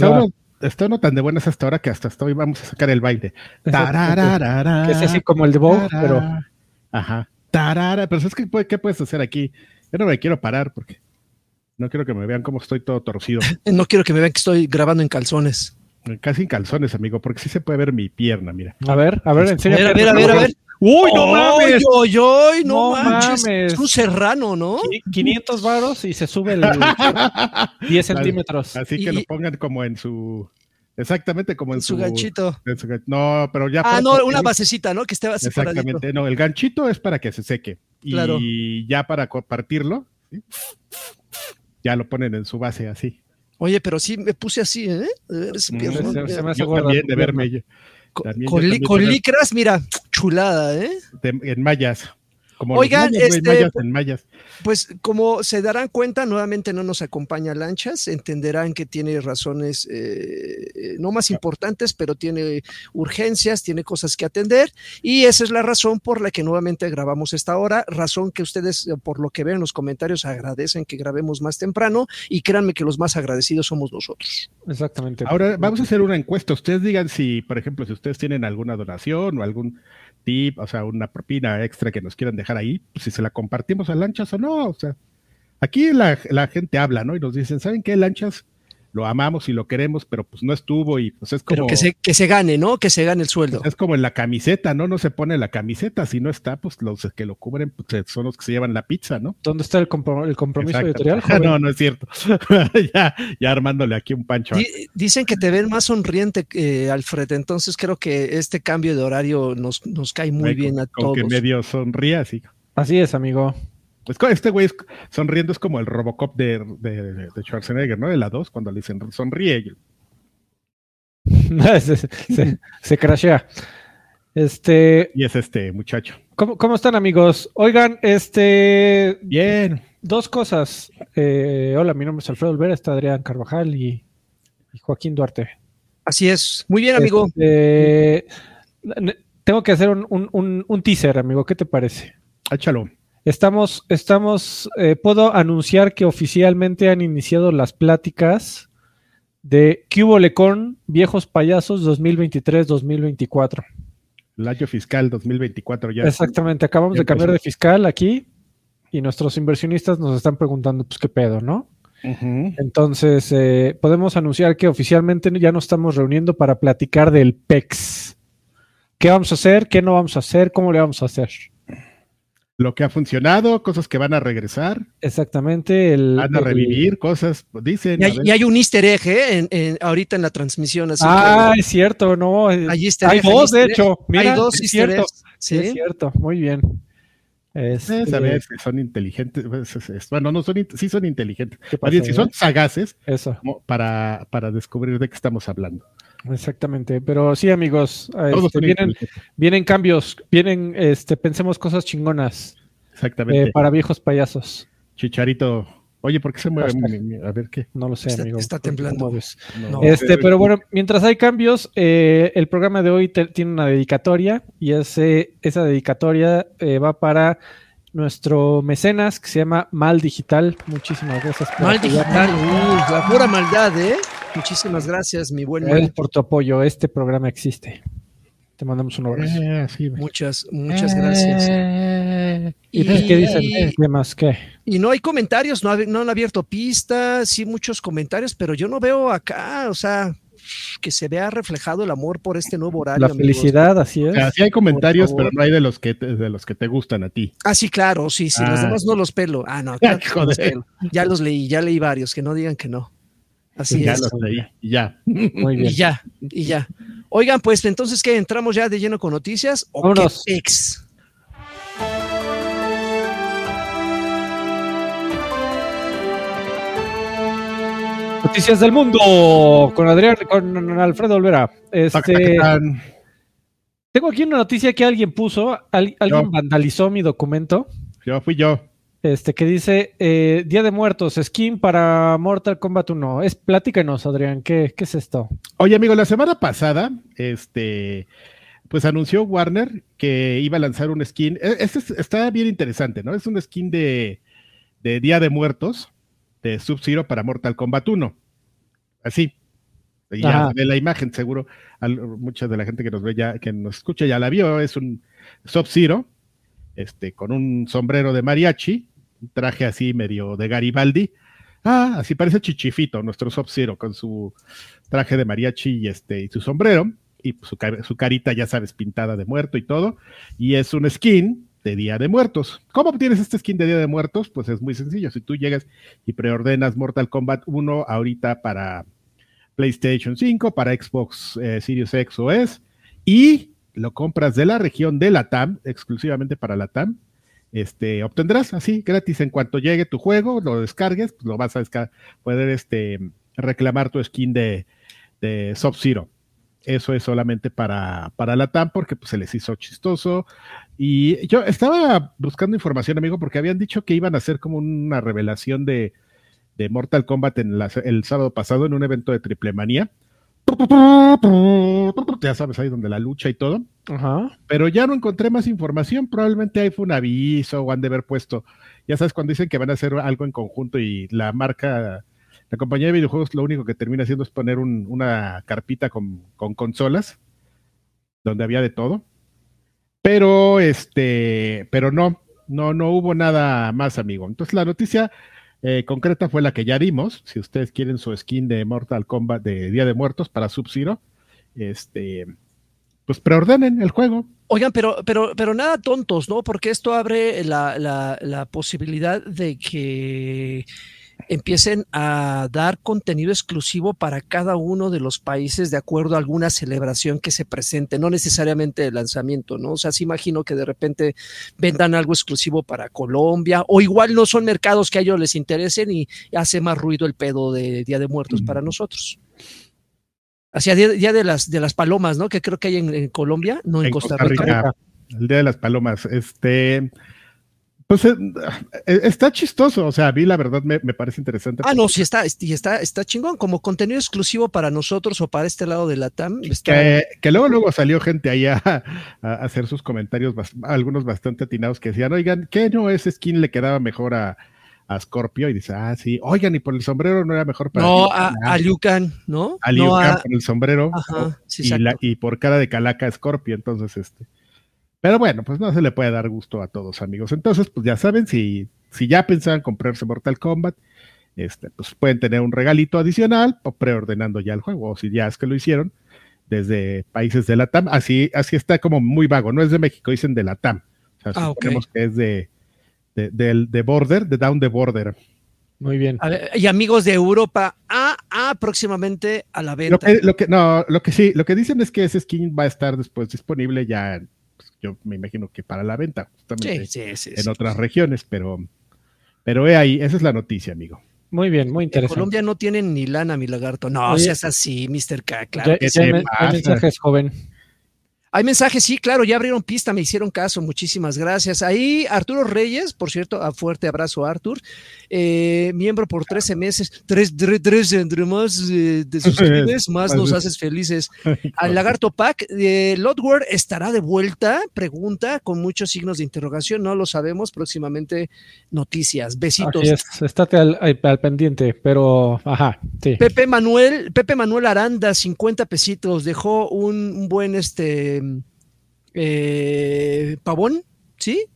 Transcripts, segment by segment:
Está uno, está uno tan de buenas hasta ahora que hasta estoy vamos a sacar el baile. Que es así como el de Vogue, pero. Ajá. Tarara, pero ¿sabes qué, qué puedes hacer aquí? Yo no me quiero parar porque no quiero que me vean cómo estoy todo torcido. No quiero que me vean que estoy grabando en calzones. Casi en calzones, amigo, porque sí se puede ver mi pierna, mira. a ver, a ver, ver, a ver, a ver, a ver. Uy, no ¡Ay, mames. oy, oy, no, No manches! mames. Es un serrano, ¿no? Qui- 500 varos y se sube el 10 centímetros. Así que Y- lo pongan como en su. Exactamente como en Su su. ganchito. en su gan- no, pero ya. Ah, para no, una basecita, ¿no? Que esté paradito. Exactamente. No, el ganchito es para que se seque. Y Claro. ya para co- partirlo, ¿sí? ya lo ponen en su base así. Oye, pero sí me puse así, ¿eh? Mm, se- me hace Yo gorda también de verme yo- Con, licras, mira, chulada, ¿eh? de- en mallas. Como Oigan, mayas, este, mallas en mallas. Pues como se darán cuenta, nuevamente no nos acompaña Lanchas, entenderán que tiene razones eh, no más importantes, pero tiene urgencias, tiene cosas que atender y esa es la razón por la que nuevamente grabamos esta hora, razón que ustedes eh, por lo que ven en los comentarios agradecen que grabemos más temprano y créanme que los más agradecidos somos nosotros. Exactamente. Ahora vamos a hacer una encuesta. Ustedes digan si, por ejemplo, si ustedes tienen alguna donación o algún tip, o sea, una propina extra que nos quieran dejar ahí, pues, si se la compartimos a lanchas o no. O sea, aquí la, la gente habla, ¿no? Y nos dicen, ¿saben qué? Lanchas lo amamos y lo queremos, pero pues no estuvo y pues es como, Pero que se, que se gane, ¿no? Que se gane el sueldo. es como en la camiseta, ¿no? No se pone la camiseta, si no está, pues los que lo cubren pues, son los que se llevan la pizza, ¿no? ¿Dónde está el, compro- el compromiso editorial? joven? no, no es cierto. ya, ya armándole aquí un pancho. Di- Dicen que te ven más sonriente, eh, Alfred, entonces creo que este cambio de horario nos, nos cae muy Ay, bien a con todos. que medio sonría así. Así es, amigo. Pues co- este güey es- sonriendo es como el Robocop de, de, de Schwarzenegger, ¿no? De la 2, cuando le dicen sonríe. se, se, se crashea. Este, Y es este muchacho. ¿cómo, cómo están, amigos? Oigan, este, Bien. dos cosas. Eh, hola, mi nombre es Alfredo Olvera, está Adrián Carvajal y, y Joaquín Duarte. Así es. Muy bien, amigo. Este, tengo que hacer un, un- un- un teaser, amigo. ¿Qué te parece? Échalo. Estamos, estamos, eh, puedo anunciar que oficialmente han iniciado las pláticas de Cubo con Viejos Payasos 2023-2024. El año fiscal 2024 ya. Exactamente, acabamos ya de cambiar de fiscal aquí y nuestros inversionistas nos están preguntando, pues, qué pedo, ¿no? Entonces, eh, podemos anunciar que oficialmente ya nos estamos reuniendo para platicar del PEX. ¿Qué vamos a hacer? ¿Qué no vamos a hacer? ¿Cómo le vamos a hacer? Lo que ha funcionado, cosas que van a regresar, Exactamente. El, van a el- revivir, cosas, dicen. Y hay, ver. y hay un easter egg, ¿eh? En- en- ahorita en la transmisión. Así Ah, que es cierto, no. hay easter hay egg, hay dos, de hecho. Mira, hay dos es easter cierto. eggs. Sí. Es cierto, muy bien. Este, Es a ver si son inteligentes. pues, es- es- Bueno, no son, sí son inteligentes. ¿qué Más bien, pasa, si son eh? sagaces Eso, como para, para descubrir de qué estamos hablando. Exactamente. Pero sí, amigos, este, vienen, cambios, vienen, este, pensemos cosas chingonas Exactamente. eh, para viejos payasos. Chicharito. Oye, ¿por qué se mueve? A ver qué. No lo sé, Está- amigo. está ¿Por qué te temblando. No. Este, pero bueno, mientras hay cambios, eh, el programa de hoy te- tiene una dedicatoria y ese, esa dedicatoria eh, va para nuestro mecenas que se llama Mal Digital. Muchísimas gracias por Mal digital. Uy, la pura maldad, ¿eh? Muchísimas gracias, mi buen Gracias por tu apoyo. Este programa existe. Te mandamos un abrazo. Eh, sí. Muchas, muchas gracias. ¿Y qué dicen? ¿Qué más? ¿Qué? Y no hay comentarios, no, no han abierto pistas, sí muchos comentarios, pero yo no veo acá, o sea, que se vea reflejado el amor por este nuevo horario. La amigos. felicidad, así O es. sea, sí hay comentarios, pero no hay de los que te, de los que te gustan a ti. Ah, sí, claro, sí, sí, los Ah. demás no los pelo. Ah, no, claro que no los Joder. pelo. Ya los leí, ya leí varios, que no digan que no. Así ya es. los leí, y ya. Muy bien. Y ya, y ya. Oigan, pues entonces, ¿qué? ¿Entramos ya de lleno con noticias? ¿O Vámonos. qué pex? Noticias del mundo con Adrián, con Alfredo Olvera. Este, tengo aquí una noticia que alguien puso, al- alguien Yo. vandalizó mi documento. Yo fui yo. Este que dice eh, Día de Muertos, skin para Mortal Kombat 1. Es, platícanos, Adrián, ¿qué, qué es esto? Oye, amigo, la semana pasada, este, pues anunció Warner que iba a lanzar un skin. e- Este es- está bien interesante, ¿no? Es un skin de, de Día de Muertos de Sub-Zero para Mortal Kombat 1. Así. Ya ve la imagen, seguro. mucha de la gente que nos ve ya, que nos escucha ya la vio. Es un Sub-Zero, este, con un sombrero de mariachi, traje así medio de Garibaldi. Ah, así parece Chichifito, nuestro Sub-Zero, con su traje de mariachi y, este, y su sombrero, y su, su carita, ya sabes, pintada de muerto y todo. Y es un skin de Día de Muertos. ¿Cómo obtienes este skin de Día de Muertos? Pues es muy sencillo. Si tú llegas y preordenas Mortal Kombat 1 ahorita para PlayStation 5, para Xbox eh, Series X o S, y lo compras de la región de la TAM, exclusivamente para la TAM, este, obtendrás así gratis en cuanto llegue tu juego, lo descargues, pues lo vas a poder este, reclamar tu skin de, de Sub-Zero. Eso es solamente para, para la TAM porque pues, se les hizo chistoso. Y yo estaba buscando información, amigo, porque habían dicho que iban a hacer como una revelación de, de Mortal Kombat en el sábado pasado en un evento de Triple Manía. Ya sabes, ahí donde la lucha y todo. Pero ya no encontré más información. Probablemente ahí fue un aviso o han de haber puesto. Ya sabes, cuando dicen que van a hacer algo en conjunto y la marca la compañía de videojuegos lo único que termina haciendo es poner una carpita con, consolas, donde había de todo. Pero este, pero no, no, no hubo nada más, amigo. Entonces la noticia eh, concreta fue la que ya dimos. Si ustedes quieren su skin de Mortal Kombat de Día de Muertos para Sub-Zero, este, pues preordenen el juego. Oigan, pero, pero, pero nada tontos, ¿no? Porque esto abre la, la posibilidad de que empiecen a dar contenido exclusivo para cada uno de los países de acuerdo a alguna celebración que se presente, no necesariamente el lanzamiento, ¿no? O sea, sí imagino que de repente vendan algo exclusivo para Colombia, o igual no son mercados que a ellos les interesen y hace más ruido el pedo de Día de Muertos para nosotros. Hacia día, de las de las palomas, ¿no? Que creo que hay en, Colombia, no en, Costa, Rica. El Día de las Palomas. Este, pues eh, eh, está chistoso, o sea, a mí la verdad me, parece interesante. Ah, no, sí está, está, está chingón, como contenido exclusivo para nosotros o para este lado de la TAM. Que, luego, luego salió gente ahí a, hacer sus comentarios, algunos bastante atinados, que decían, oigan, ¿qué no ese skin le quedaba mejor a, Scorpio? Y dice, ah, sí, oigan, y por el sombrero no era mejor para. No, a, a Lucan, ¿no? A Lucan por el sombrero. Ajá, sí, y, y por cara de calaca Scorpio, entonces este. Pero bueno, pues no se le puede dar gusto a todos, amigos. Entonces, pues ya saben, si, si ya pensaban comprarse Mortal Kombat, este, pues pueden tener un regalito adicional o preordenando ya el juego, o si ya es que lo hicieron desde países de la TAM. Así, así está como muy vago, no es de México, dicen de la TAM. O sea, ah, que es de, de, Border, de Down the Border. Muy bien. y amigos de Europa, ah, ah, próximamente a la venta. Lo que, lo que, no, lo que sí, lo que dicen es que ese skin va a estar después disponible ya yo me imagino que para la venta, justamente en otras regiones, pero, pero he ahí, esa es la noticia, amigo. Muy bien, muy interesante. En Colombia no tienen ni lana, mi lagarto. No, seas así, Mr. K, claro. mensajes, joven. Hay mensajes, sí, claro, ya abrieron pista, me hicieron caso, muchísimas gracias. Ahí Arturo Reyes, por cierto, a fuerte abrazo Artur, eh, miembro por 13 meses, tres, tres, entre más eh, de suscribes, más nos haces felices. Al Lagarto Pack, eh, Lodward estará de vuelta, pregunta, con muchos signos de interrogación, no lo sabemos, próximamente noticias, besitos. estate al, pendiente, pero, ajá, sí. Pepe Manuel, Pepe Manuel Aranda, 50 pesitos, dejó un buen, este, eh, Pavón, ¿sí?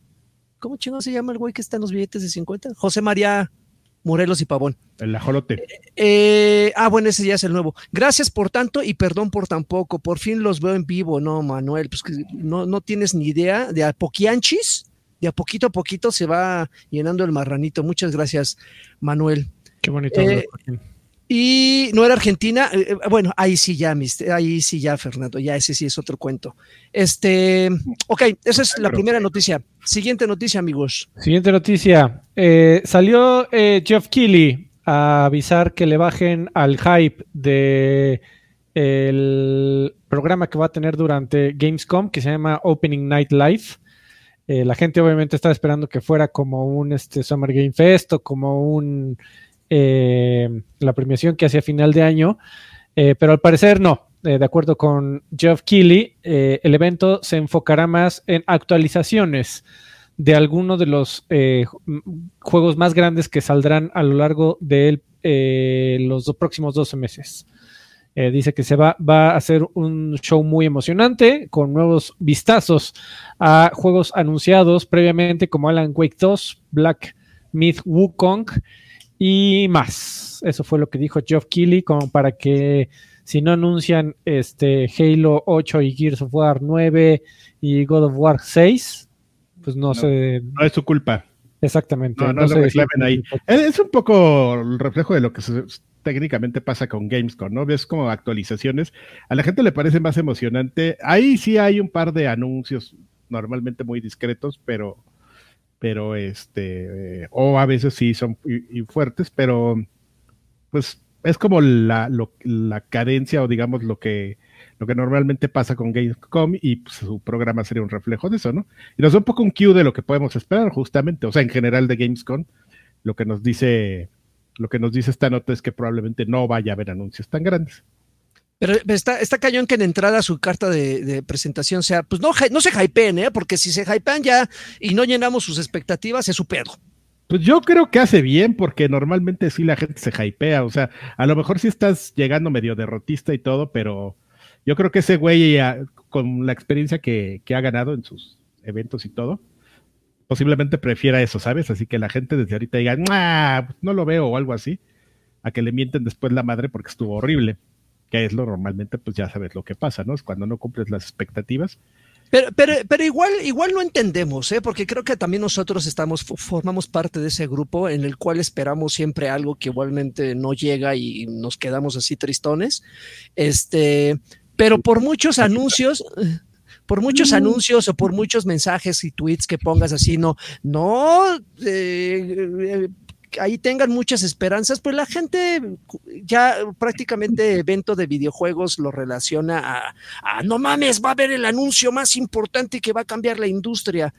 ¿Cómo chingo se llama el güey que está en los billetes de 50? José María Morelos y Pavón. El ajolote. Eh, ah, bueno, ese ya es el nuevo. Gracias por tanto y perdón por tan poco. Por fin los veo en vivo, ¿no, Manuel? Pues que no, no tienes ni idea de a poquianchis, de a poquito a poquito se va llenando el marranito. Muchas gracias, Manuel. Qué bonito. Eh, y no era Argentina, eh, eh, bueno, ahí sí ya, ahí sí ya, Fernando, ya ese sí es otro cuento. Este, ok, esa es la primera noticia. Siguiente noticia, amigos. Siguiente noticia. Eh, salió Jeff Keighley a avisar que le bajen al hype de el programa que va a tener durante Gamescom, que se llama Opening Night Live. la gente obviamente estaba esperando que fuera como un este, Summer Game Fest o como un eh, la premiación que hacía final de año, eh, pero al parecer no. Eh, de acuerdo con Jeff Keighley, el evento se enfocará más en actualizaciones de algunos de los juegos más grandes que saldrán a lo largo de los próximos 12 meses. Dice que se va, va a hacer un show muy emocionante con nuevos vistazos a juegos anunciados previamente como Alan Wake 2, Black Myth Wukong y más. Eso fue lo que dijo Geoff Keighley, como para que si no anuncian este Halo 8 y Gears of War 9 y God of War 6, pues no, sé. No es su culpa. Exactamente. No, no, se ahí. Es un poco el reflejo de lo que técnicamente pasa con Gamescom, ¿no? Ves como actualizaciones. A la gente le parece más emocionante. Ahí sí hay un par de anuncios normalmente muy discretos, pero, pero este, eh, o a veces sí son y, fuertes, pero pues es como la, la cadencia o digamos lo que lo que normalmente pasa con Gamescom y pues, su programa sería un reflejo de eso, ¿no? Y nos da un poco un cue de lo que podemos esperar justamente, o sea, en general de Gamescom, lo que nos dice, lo que nos dice esta nota es que probablemente no vaya a haber anuncios tan grandes. Pero está, está cañón que en entrada su carta de, presentación sea, pues no, no se hypeen, ¿eh? porque si se hypean ya y no llenamos sus expectativas, es su pedo. Pues yo creo que hace bien, porque normalmente sí la gente se hypea, o sea, a lo mejor sí estás llegando medio derrotista y todo, pero yo creo que ese güey, con la experiencia que, ha ganado en sus eventos y todo, posiblemente prefiera eso, ¿sabes? Así que la gente desde ahorita diga, no lo veo o algo así, a que le mienten después la madre porque estuvo horrible, que es lo normalmente, pues ya sabes lo que pasa, ¿no? Es cuando no cumples las expectativas. Pero, pero, pero igual, igual no entendemos, ¿eh? porque creo que también nosotros estamos, formamos parte de ese grupo en el cual esperamos siempre algo que igualmente no llega y nos quedamos así tristones. Este, pero por muchos anuncios, por muchos mm. anuncios o por muchos mensajes y tweets que pongas así, no, no, eh, ahí tengan muchas esperanzas, pues la gente ya prácticamente evento de videojuegos lo relaciona a, no mames, va a haber el anuncio más importante que va a cambiar la industria.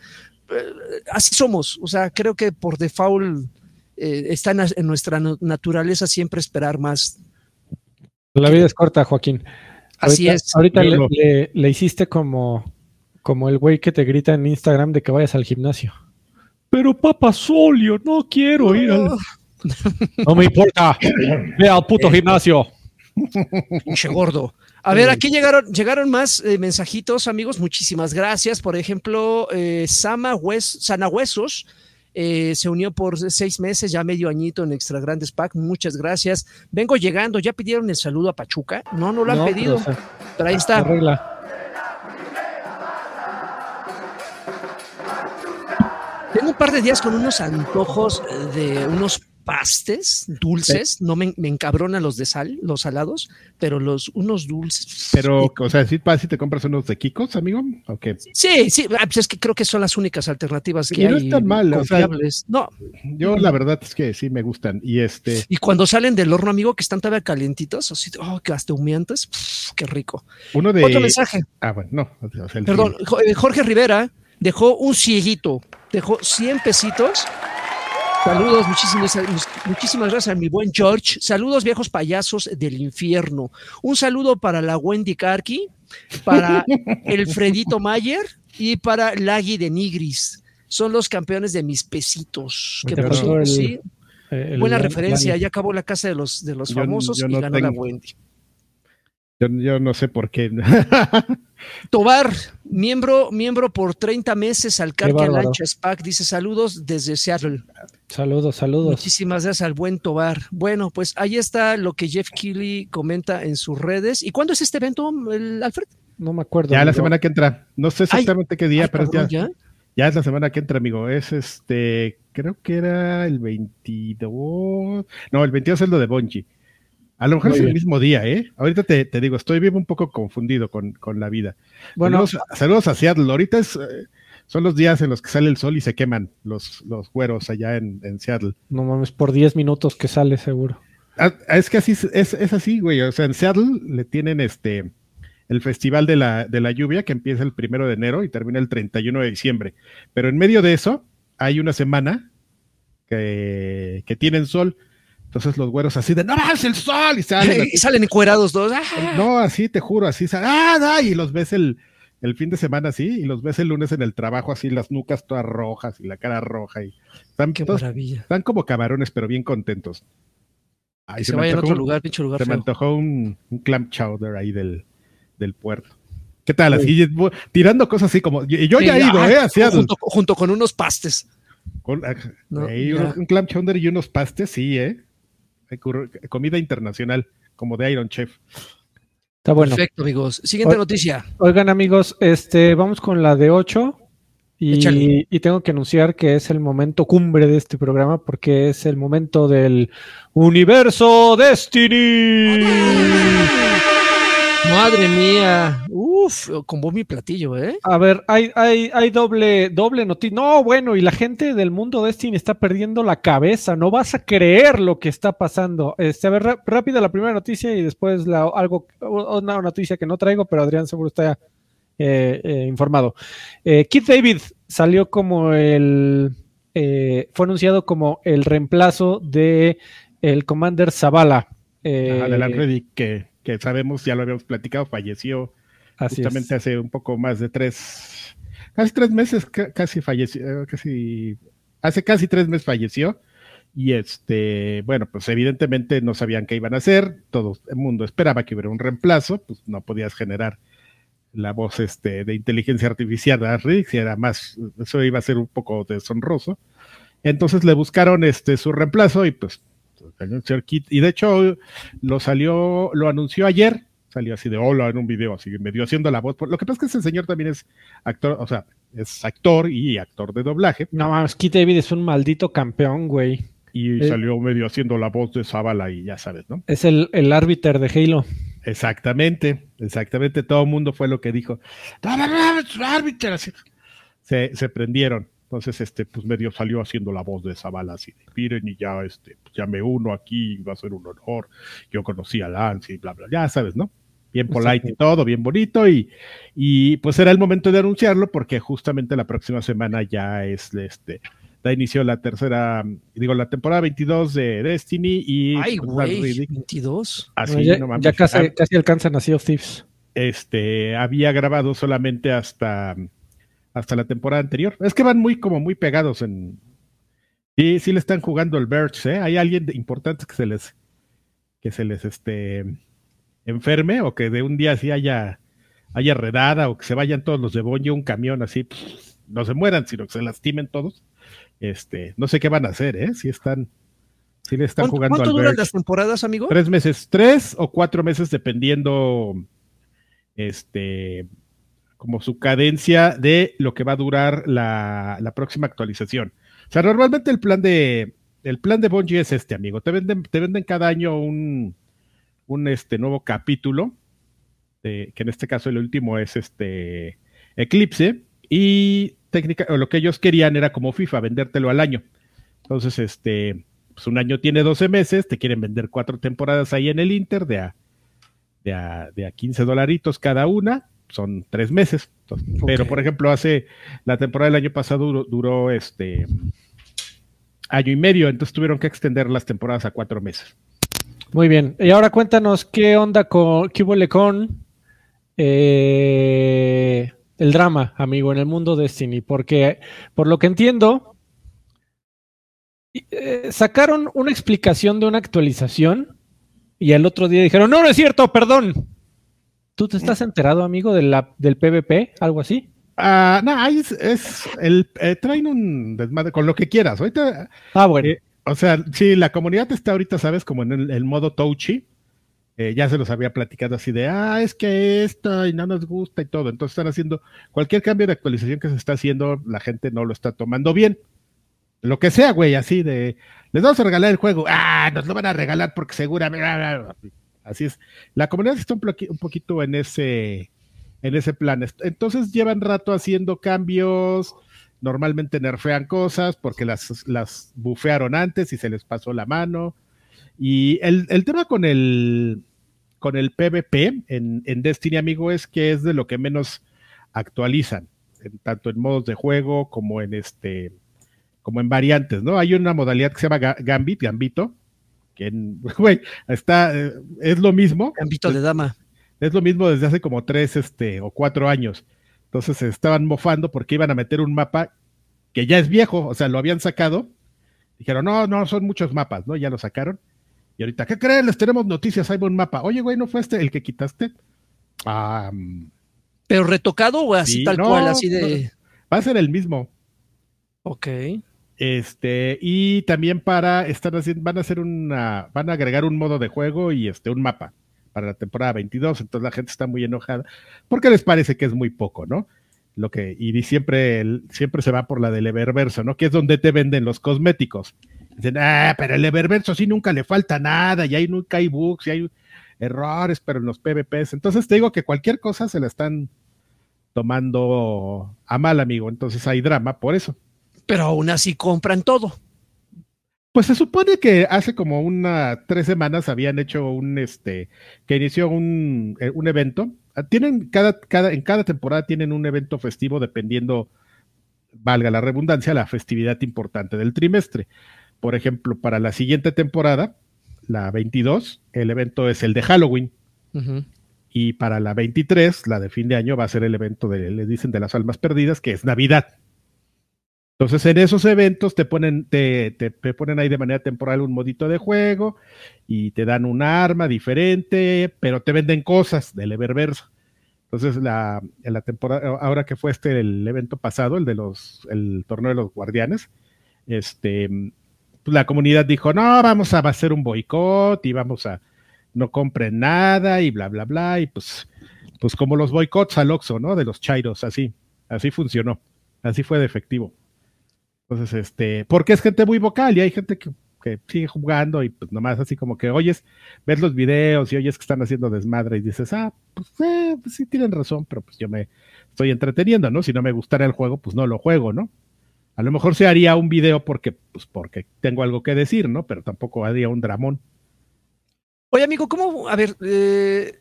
Eh, así somos, o sea, creo que por default eh, está en nuestra naturaleza siempre esperar más. La vida es corta, Joaquín. Así es. Ahorita le, hiciste como, como el güey que te grita en Instagram de que vayas al gimnasio. Pero papá Solio, no quiero ir al. No me importa. Ve al puto gimnasio. Pinche gordo. A ver, aquí llegaron, llegaron más eh, mensajitos, amigos. Muchísimas gracias. Por ejemplo, eh, Sama Sana Huesos eh, se unió por seis meses, ya medio añito en Extra Grandes Pack. Muchas gracias. Vengo llegando, ¿ya pidieron el saludo a Pachuca? No, no lo han pedido. Pero, ahí está. Tengo un par de días con unos antojos de unos pastes dulces, no me, me, encabronan los de sal, los salados, pero los unos dulces. Pero, o sea, si te compras unos de Kikos, amigo? Okay. Sí, sí, ah, pues es que creo que son las únicas alternativas que y no están mal, o sea, no. Yo la verdad es que sí me gustan y este. Y cuando salen del horno, amigo, que están todavía calientitos, así, oh, que hasta humeantes, qué rico. Uno de. Otro mensaje. Ah, bueno, no. Perdón, eh, Jorge Rivera dejó un cieguito, dejó 100 pesitos Saludos, muchísimas, muchísimas gracias a mi buen George. Saludos, viejos payasos del infierno. Un saludo para la Wendy Karki, para el Fredito Mayer y para Lagui de Nigris. Son los campeones de mis pesitos. Que sí. Buena referencia, ya acabó la casa de los, de los famosos y ganó la Wendy. Yo, no sé por qué. Tobar, miembro, miembro por 30 meses al Carque Lancha SPAC, dice saludos desde Seattle. Saludos, saludos. Muchísimas gracias al buen Tobar. Bueno, pues ahí está lo que Jeff Keighley comenta en sus redes. ¿Y cuándo es este evento, Alfred? No me acuerdo. Ya la semana que entra. No sé exactamente qué día, pero ya, ya, es la semana que entra, amigo. Es este, creo que era el 22. No, el 22 es lo de Bonji. A lo mejor es el mismo día, ¿eh? Ahorita te, digo, estoy bien un poco confundido con, la vida. Bueno, saludos, a Seattle. Ahorita es, eh, son los días en los que sale el sol y se queman los, los güeros allá en, Seattle. No mames, por 10 minutos que sale seguro. Ah, es que así es, es así, güey. O sea, en Seattle le tienen este el festival de la, de la lluvia que empieza el primero de enero y termina el 31 de diciembre. Pero en medio de eso hay una semana que, que tienen sol entonces los güeros así de, no, es el sol, y salen. y salen encuerados todos. ¡Ah! No, así te juro, así salen, ¡ah! y los ves el, el fin de semana así, y los ves el lunes en el trabajo así, las nucas todas rojas y la cara roja. Y están, Qué maravilla. Están como camarones, pero bien contentos. Ay, se se a otro un- lugar, pinche lugar Se me antojó un, un clam chowder ahí del, del puerto. ¿Qué tal? Así, tirando cosas así como. y Yo ya he ido, ¿eh? Hacia junto, junto con unos pastes. con- ah, No, un, un clam chowder y unos pastes, sí, ¿eh? Hay cur- Comida internacional, como de Iron Chef. Está bueno. Perfecto, amigos. Siguiente noticia. Oigan, amigos, este, vamos con la de 8 Échale. y, y tengo que anunciar que es el momento cumbre de este programa porque es el momento del Universo Destiny. Madre mía. Uf, con mi platillo, ¿eh? A ver, hay, hay, hay doble, doble noticia. No, bueno, y la gente del mundo Destiny está perdiendo la cabeza. No vas a creer lo que está pasando. Este, a ver, rápida la primera noticia y después la, algo, una noticia que no traigo, pero Adrián seguro está eh, eh, informado. Eh, Keith David salió como el, eh, fue anunciado como el reemplazo de el Commander Zavala. Eh, Ajá, de la Reddick, que, que sabemos, ya lo habíamos platicado, falleció así es. justamente hace un poco más de tres, casi tres meses, ca- casi falleció, eh, casi, hace casi tres meses falleció. Y este, bueno, pues evidentemente no sabían qué iban a hacer, todo el mundo esperaba que hubiera un reemplazo, pues no podías generar la voz este, de inteligencia artificial de Rick, si era más, eso iba a ser un poco deshonroso. Entonces le buscaron este su reemplazo y pues salió el señor Kit, y de hecho lo salió, lo anunció ayer, salió así de hola en un video, así que medio haciendo la voz. Lo que pasa es que ese señor también es actor, o sea, es actor y actor de doblaje, No mames, Keith David es un maldito campeón, güey. y Eh. salió medio haciendo la voz de Zavala y ya sabes, ¿no? Es el, el árbiter de Halo. Exactamente, exactamente, todo el mundo fue lo que dijo. "No, no, no, es un árbitro". Se, se prendieron. Entonces, este, pues medio salió haciendo la voz de Zavala así de miren, y ya, este, pues ya me uno aquí, va a ser un honor. Yo conocí a Lance y bla, bla, ya sabes, ¿no? Bien polite y todo, bien bonito, y, y pues era el momento de anunciarlo, porque justamente la próxima semana ya es este. Da inicio la tercera, digo, la temporada 22 de Destiny y Ay, pues, güey. Riddick- 22. así, Bueno, ya, no mames. ya casi, Ah, casi alcanzan a Sea of Thieves. este, había grabado solamente hasta, hasta la temporada anterior. Es que van muy, como muy pegados en. Sí, sí le están jugando el Birch, ¿eh? Hay alguien importante que se les, que se les, este, enferme o que de un día así haya, haya redada o que se vayan todos los de Bonjo, un camión así, pff, no se mueran, sino que se lastimen todos. Este, no sé qué van a hacer, ¿eh? Si están, si le están ¿Cuánto, jugando cuánto al duran Birch. las temporadas, amigo? Tres meses, tres o cuatro meses, dependiendo este como su cadencia de lo que va a durar la, la próxima actualización. O sea, normalmente el plan de el plan de Bungie es este, amigo. Te venden, te venden cada año un, un este nuevo capítulo, que en este caso el último es este Eclipse, y técnica, o lo que ellos querían era como FIFA, vendértelo al año. Entonces, este, pues un año tiene 12 meses, te quieren vender cuatro temporadas ahí en el Inter de a, de a, de a 15 dolaritos cada una, son tres meses. Entonces, Pero, por ejemplo, hace la temporada del año pasado duró, duró, este año y medio, entonces tuvieron que extender las temporadas a cuatro meses. Muy bien. Y ahora cuéntanos qué onda con qué huele con eh, el drama, amigo, en el mundo Destiny. Porque, por lo que entiendo, eh, sacaron una explicación de una actualización y el otro día dijeron, no, no es cierto, perdón. ¿Tú te estás enterado, amigo, de la, del PvP? ¿Algo así? Ah, no, ahí es, es el, eh, traen un desmadre con lo que quieras. Ahorita Ah, bueno. Eh, O sea, sí, la comunidad está ahorita, ¿sabes? Como en el, el modo touchy. Eh, ya se los había platicado así de, ah, es que esto y no nos gusta y todo. Entonces están haciendo cualquier cambio de actualización que se está haciendo, la gente no lo está tomando bien. Lo que sea, güey, así de, les vamos a regalar el juego. Ah, nos lo van a regalar porque seguramente. Así es. La comunidad está un, poquito en ese, en ese plan. Entonces llevan rato haciendo cambios, normalmente nerfean cosas porque las, las bufearon antes y se les pasó la mano. Y el, el tema con el, con el PvP en, Destiny, amigo, es que es de lo que menos actualizan, tanto en modos de juego como en este como en variantes, ¿no? Hay una modalidad que se llama Ga- Gambit, Gambito, que güey, está, eh, es lo mismo, Ámbito de dama. es lo mismo desde hace como tres este, o cuatro años. Entonces se estaban mofando porque iban a meter un mapa que ya es viejo, o sea, lo habían sacado. Dijeron, no, no, son muchos mapas, ¿no? Ya lo sacaron. Y ahorita, ¿qué creen? Les tenemos noticias, hay un mapa. Oye, güey, ¿no fue este el que quitaste? ¿Pero retocado o así tal cual, así de...? va a ser el mismo. Ok. Este, y también para, estar haciendo, van a hacer una, van a agregar un modo de juego y este, un mapa para la temporada 22, entonces la gente está muy enojada porque les parece que es muy poco, ¿no? Lo que, y siempre, siempre se va por la del Eververso, ¿no? Que es donde te venden los cosméticos. Dicen, ah, pero el Eververso sí nunca le falta nada, y ahí nunca hay bugs, y hay errores, pero en los PvPs. Entonces te digo que cualquier cosa se la están tomando a mal, amigo. Entonces hay drama por eso. Pero aún así compran todo. Pues se supone que hace como una tres semanas habían hecho un este que inició un, eh, un evento. Ah, tienen cada, cada, en cada temporada tienen un evento festivo dependiendo, valga la redundancia, la festividad importante del trimestre. Por ejemplo, para la siguiente temporada, la 22, el evento es el de Halloween. Y para la 23, la de fin de año, va a ser el evento de, le dicen, de las almas perdidas, que es Navidad. Entonces, en esos eventos te ponen, te, te, ponen ahí de manera temporal un modito de juego y te dan un arma diferente, pero te venden cosas del Eververso. Entonces, la, en la temporada, ahora que fue este el evento pasado, el de los, el torneo de los guardianes, este, pues la comunidad dijo, no, vamos a hacer un boicot y vamos a, no compren nada y bla, bla, bla, y pues, pues como los boicots al Oxxo, ¿no? De los chairos, así, así funcionó, así fue de efectivo. Entonces, este, porque es gente muy vocal y hay gente que, sigue jugando y pues nomás así como que oyes, ves los videos y oyes que están haciendo desmadre y dices, ah, pues, eh, pues sí tienen razón, pero pues yo me estoy entreteniendo, ¿no? Si no me gustara el juego, pues no lo juego, ¿no? A lo mejor se haría un video porque, pues porque tengo algo que decir, ¿no? Pero tampoco haría un dramón. Oye, amigo, ¿cómo, a ver, eh,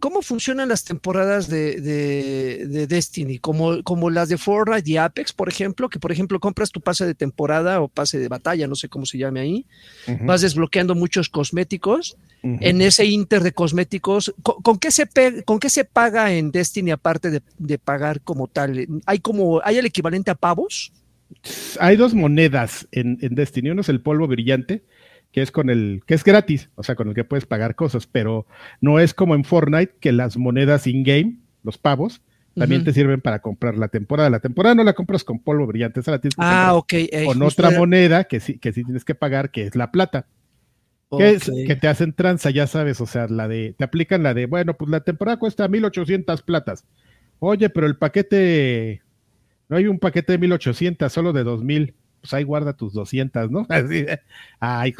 ¿Cómo funcionan las temporadas de, Destiny? Como, como las de Fortnite y Apex, por ejemplo, que por ejemplo compras tu pase de temporada o pase de batalla, no sé cómo se llame ahí, vas desbloqueando muchos cosméticos. En ese inter de cosméticos, ¿con, qué, se ¿con qué se paga en Destiny aparte de, pagar como tal? ¿Hay, como, ¿Hay el equivalente a pavos? Hay dos monedas en, en Destiny. Uno es el polvo brillante, que es con el, que es gratis, o sea, con el que puedes pagar cosas, pero no es como en Fortnite que las monedas in-game, los pavos, también te sirven para comprar la temporada. La temporada no la compras con polvo brillante, esa la tienes que ah, comprar con otra moneda que sí, que sí tienes que pagar, que es la plata. Que, es, que te hacen tranza, ya sabes, o sea, la de, te aplican la de, bueno, pues la temporada cuesta 1800 platas. Oye, pero el paquete, no hay un paquete de 1800, solo de 2000 pues ahí guarda tus 200, ¿no? Así, ay,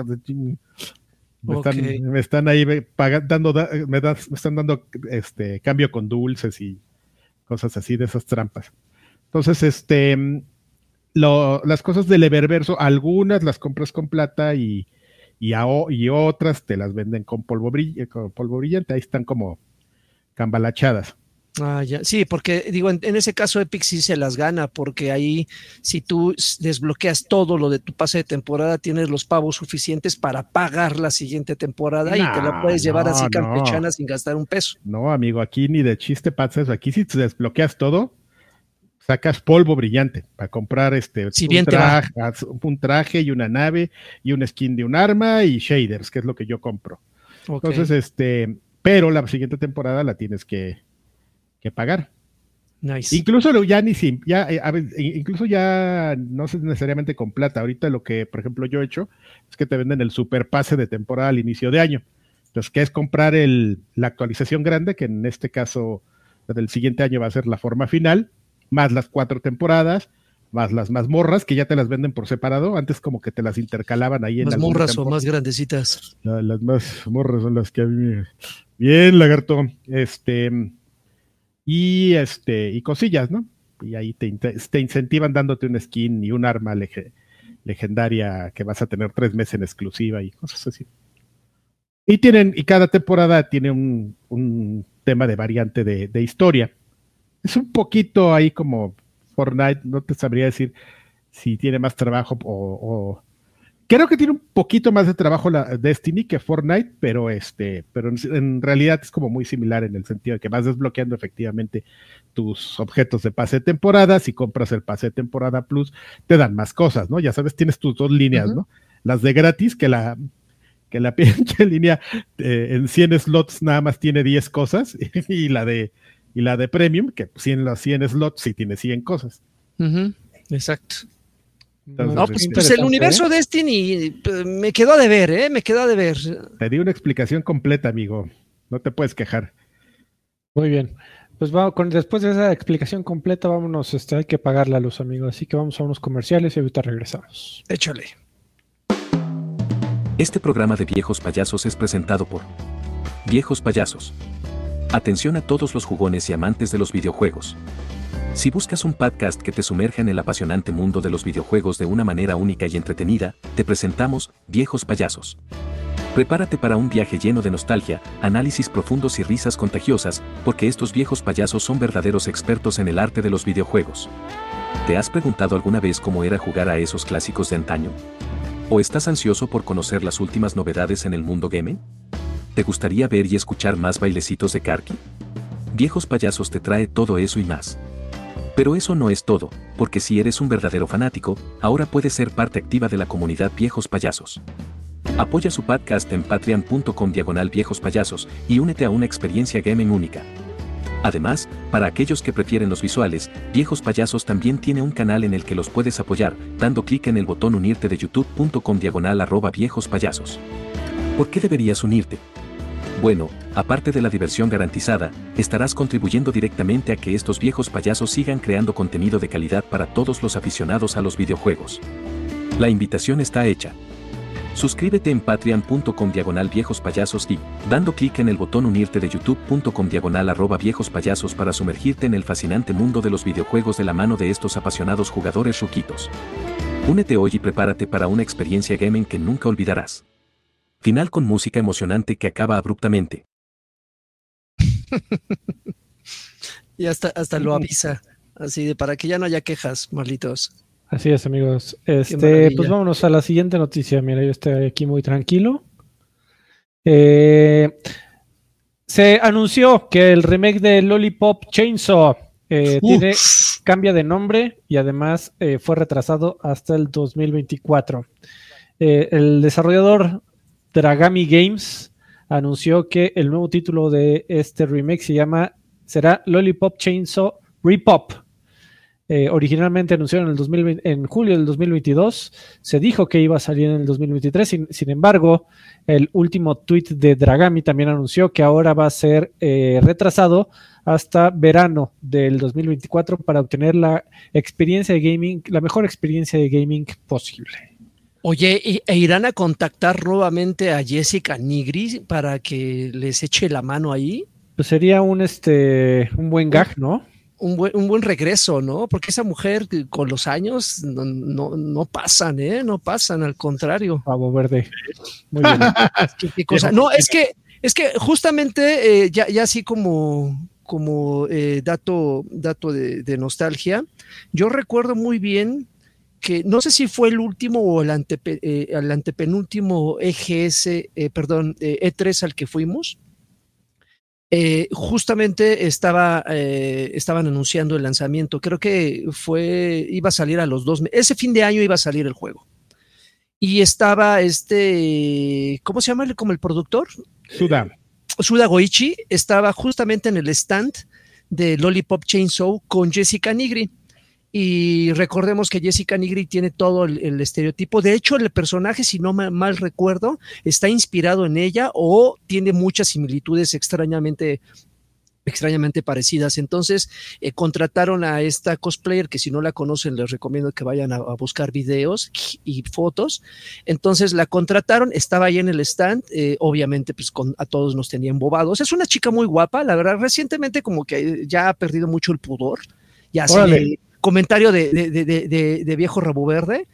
me, están, me están ahí pagando, me, están dando este cambio con dulces y cosas así de esas trampas. Entonces, este, las cosas del Eververso, algunas las compras con plata y, y, y otras te las venden con polvo, con polvo brillante, ahí están como cambalachadas. Ah, ya. Sí, porque digo, en, ese caso Epic sí se las gana, porque ahí si tú desbloqueas todo lo de tu pase de temporada, tienes los pavos suficientes para pagar la siguiente temporada y te la puedes llevar así campechana sin gastar un peso. No, amigo, aquí ni de chiste pasas, aquí si te desbloqueas todo, sacas polvo brillante para comprar este un, traje, un, traje, y una nave y un skin de un arma y shaders, que es lo que yo compro. Entonces, este, pero la siguiente temporada la tienes que que pagar. Incluso ya ni sin, ya, eh, incluso ya no es necesariamente con plata. Ahorita lo que, por ejemplo, yo he hecho es que te venden el super pase de temporada al inicio de año. Entonces, que es comprar el, la actualización grande, que en este caso del siguiente año va a ser la forma final, más las cuatro temporadas, más las mazmorras, que ya te las venden por separado. Antes como que te las intercalaban ahí en las morras o más grandecitas. las más morras son las que a mí Bien, lagarto. Este y este y cosillas, ¿no? Y ahí te, te incentivan dándote un skin y un arma legendaria que vas a tener tres meses en exclusiva y cosas así. Y tienen, y cada temporada tiene un, un tema de variante de, de, historia. Es un poquito ahí como Fortnite, no te sabría decir si tiene más trabajo o, Creo que tiene un poquito más de trabajo la Destiny que Fortnite, pero este, pero en, realidad es como muy similar en el sentido de que vas desbloqueando efectivamente tus objetos de pase de temporada. Si compras el pase de temporada plus, te dan más cosas, ¿no? Ya sabes, tienes tus dos líneas, ¿no? Las de gratis, que la, que la pinche línea eh, en 100 slots nada más tiene 10 cosas y la de y la de Premium, que 100 los 100 slots sí tiene 100 cosas. Exacto. No, pues, pues el universo ¿eh? Destiny pues, me quedó de ver, ¿eh? Me quedó de ver. Te di una explicación completa, amigo. No te puedes quejar. Muy bien. Pues vamos, con, después de esa explicación completa, vámonos, este, hay que pagar la luz, amigo. Así que vamos a unos comerciales y ahorita regresamos. Échale. Este programa de viejos payasos es presentado por Viejos Payasos. Atención a todos los jugones y amantes de los videojuegos. Si buscas un podcast que te sumerja en el apasionante mundo de los videojuegos de una manera única y entretenida, te presentamos Viejos Payasos. Prepárate para un viaje lleno de nostalgia, análisis profundos y risas contagiosas, porque estos viejos payasos son verdaderos expertos en el arte de los videojuegos. ¿Te has preguntado alguna vez cómo era jugar a esos clásicos de antaño? ¿O estás ansioso por conocer las últimas novedades en el mundo gaming? ¿Te gustaría ver y escuchar más bailecitos de Karki? Viejos Payasos te trae todo eso y más. Pero eso no es todo, porque si eres un verdadero fanático, ahora puedes ser parte activa de la comunidad Viejos Payasos. Apoya su podcast en patreon.com diagonal viejos payasos y únete a una experiencia gaming única. Además, para aquellos que prefieren los visuales, Viejos Payasos también tiene un canal en el que los puedes apoyar, dando clic en el botón unirte de youtube.com diagonal arroba viejos payasos. ¿Por qué deberías unirte? Bueno, aparte de la diversión garantizada, estarás contribuyendo directamente a que estos viejos payasos sigan creando contenido de calidad para todos los aficionados a los videojuegos. La invitación está hecha. Suscríbete en patreon.com diagonal viejos payasos y, dando clic en el botón unirte de youtube.com diagonal arroba viejos payasos para sumergirte en el fascinante mundo de los videojuegos de la mano de estos apasionados jugadores ruquitos. Únete hoy y prepárate para una experiencia gaming que nunca olvidarás. Final con música emocionante que acaba abruptamente. y hasta, hasta lo avisa, así de para que ya no haya quejas, malditos. Así es, amigos. Este, pues vámonos a la siguiente noticia. Mira, yo estoy aquí muy tranquilo. Eh, se anunció que el remake de Lollipop Chainsaw eh, tiene, cambia de nombre y además eh, fue retrasado hasta el 2024. el desarrollador Dragami Games anunció que el nuevo título de este remake se llama será Lollipop Chainsaw Repop eh, originalmente anunciaron en, el en julio del 2022, se dijo que iba a salir en el 2023, sin, embargo, el último tweet de Dragami también anunció que ahora va a ser eh, retrasado hasta verano del 2024 para obtener la experiencia de gaming, la mejor experiencia de gaming posible. Oye, ¿e irán a contactar nuevamente a Jessica Nigri para que les eche la mano ahí? Pues sería un este un buen gag, ¿no? un buen, un buen regreso, ¿no? Porque esa mujer con los años no, no, no pasan, ¿eh? No pasan, al contrario. Pavo verde. Muy bien. ¿Qué, cosa? No, es que, es que justamente, eh, ya, ya así como, como eh, dato, dato de, de, nostalgia, yo recuerdo muy bien que no sé si fue el último o el, antepe, eh, el antepenúltimo EGS, perdón, E3 al que fuimos eh, justamente estaba, eh, estaban anunciando el lanzamiento. Creo que fue, iba a salir a los dos meses. Ese fin de año iba a salir el juego. Y estaba este, ¿cómo se llama? Como el productor. Suda. Suda Goichi estaba justamente en el stand de Lollipop Chainsaw con Jessica Nigri. Y recordemos que Jessica Nigri tiene todo el, estereotipo. De hecho, el personaje, si no mal, recuerdo, está inspirado en ella o tiene muchas similitudes extrañamente extrañamente parecidas. Entonces, eh, contrataron a esta cosplayer, que si no la conocen, les recomiendo que vayan a, buscar videos y fotos. Entonces, la contrataron, estaba ahí en el stand, eh, obviamente, pues con, a todos nos tenían bobados. Es una chica muy guapa, la verdad, recientemente como que ya ha perdido mucho el pudor. Ya se, comentario de, viejo rabo verde.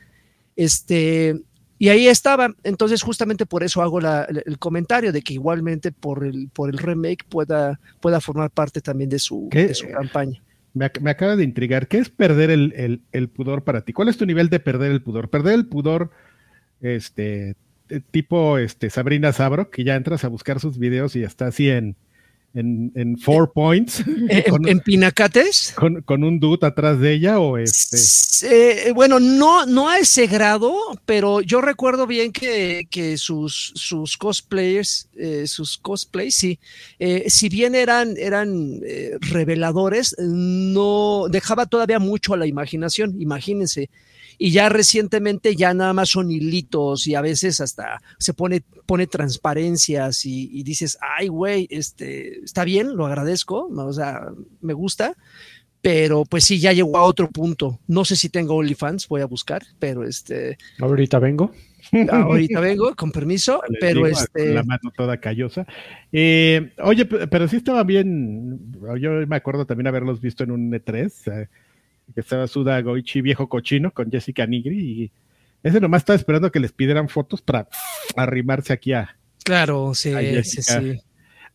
Este, y ahí estaba. Entonces, justamente por eso hago el comentario de que igualmente por el, por el remake pueda, pueda formar parte también de su, su campaña. Me, acaba de intrigar. ¿Qué es perder el, pudor para ti? ¿Cuál es tu nivel de perder el pudor? Perder el pudor, este, tipo este, Sabrina Sabro, que ya entras a buscar sus videos y está así en, en, en Four Points. ¿En, con, en Pinacates? Con, con, un dude atrás de ella o este. Eh, bueno, no, no a ese grado, pero yo recuerdo bien que, que sus, sus cosplayers, eh, sus cosplays, sí, eh, si bien eran, eran reveladores, no dejaba todavía mucho a la imaginación, imagínense y ya recientemente ya nada más son hilitos y a veces hasta se pone, pone transparencias y, y dices, ay, güey, este, está bien, lo agradezco, o sea, me gusta, pero pues sí, ya llegó a otro punto. No sé si tengo OnlyFans, voy a buscar, pero este... Ahorita vengo. Ahorita vengo, con permiso, pero este... La mano toda callosa. Eh, oye, pero sí estaba bien. Yo me acuerdo también haberlos visto en un E3. eh, que estaba Suda Goichi, viejo cochino, con Jessica Nigri. Y ese nomás estaba esperando que les pidieran fotos para arrimarse aquí a. Claro, sí, a sí, Jessica. sí.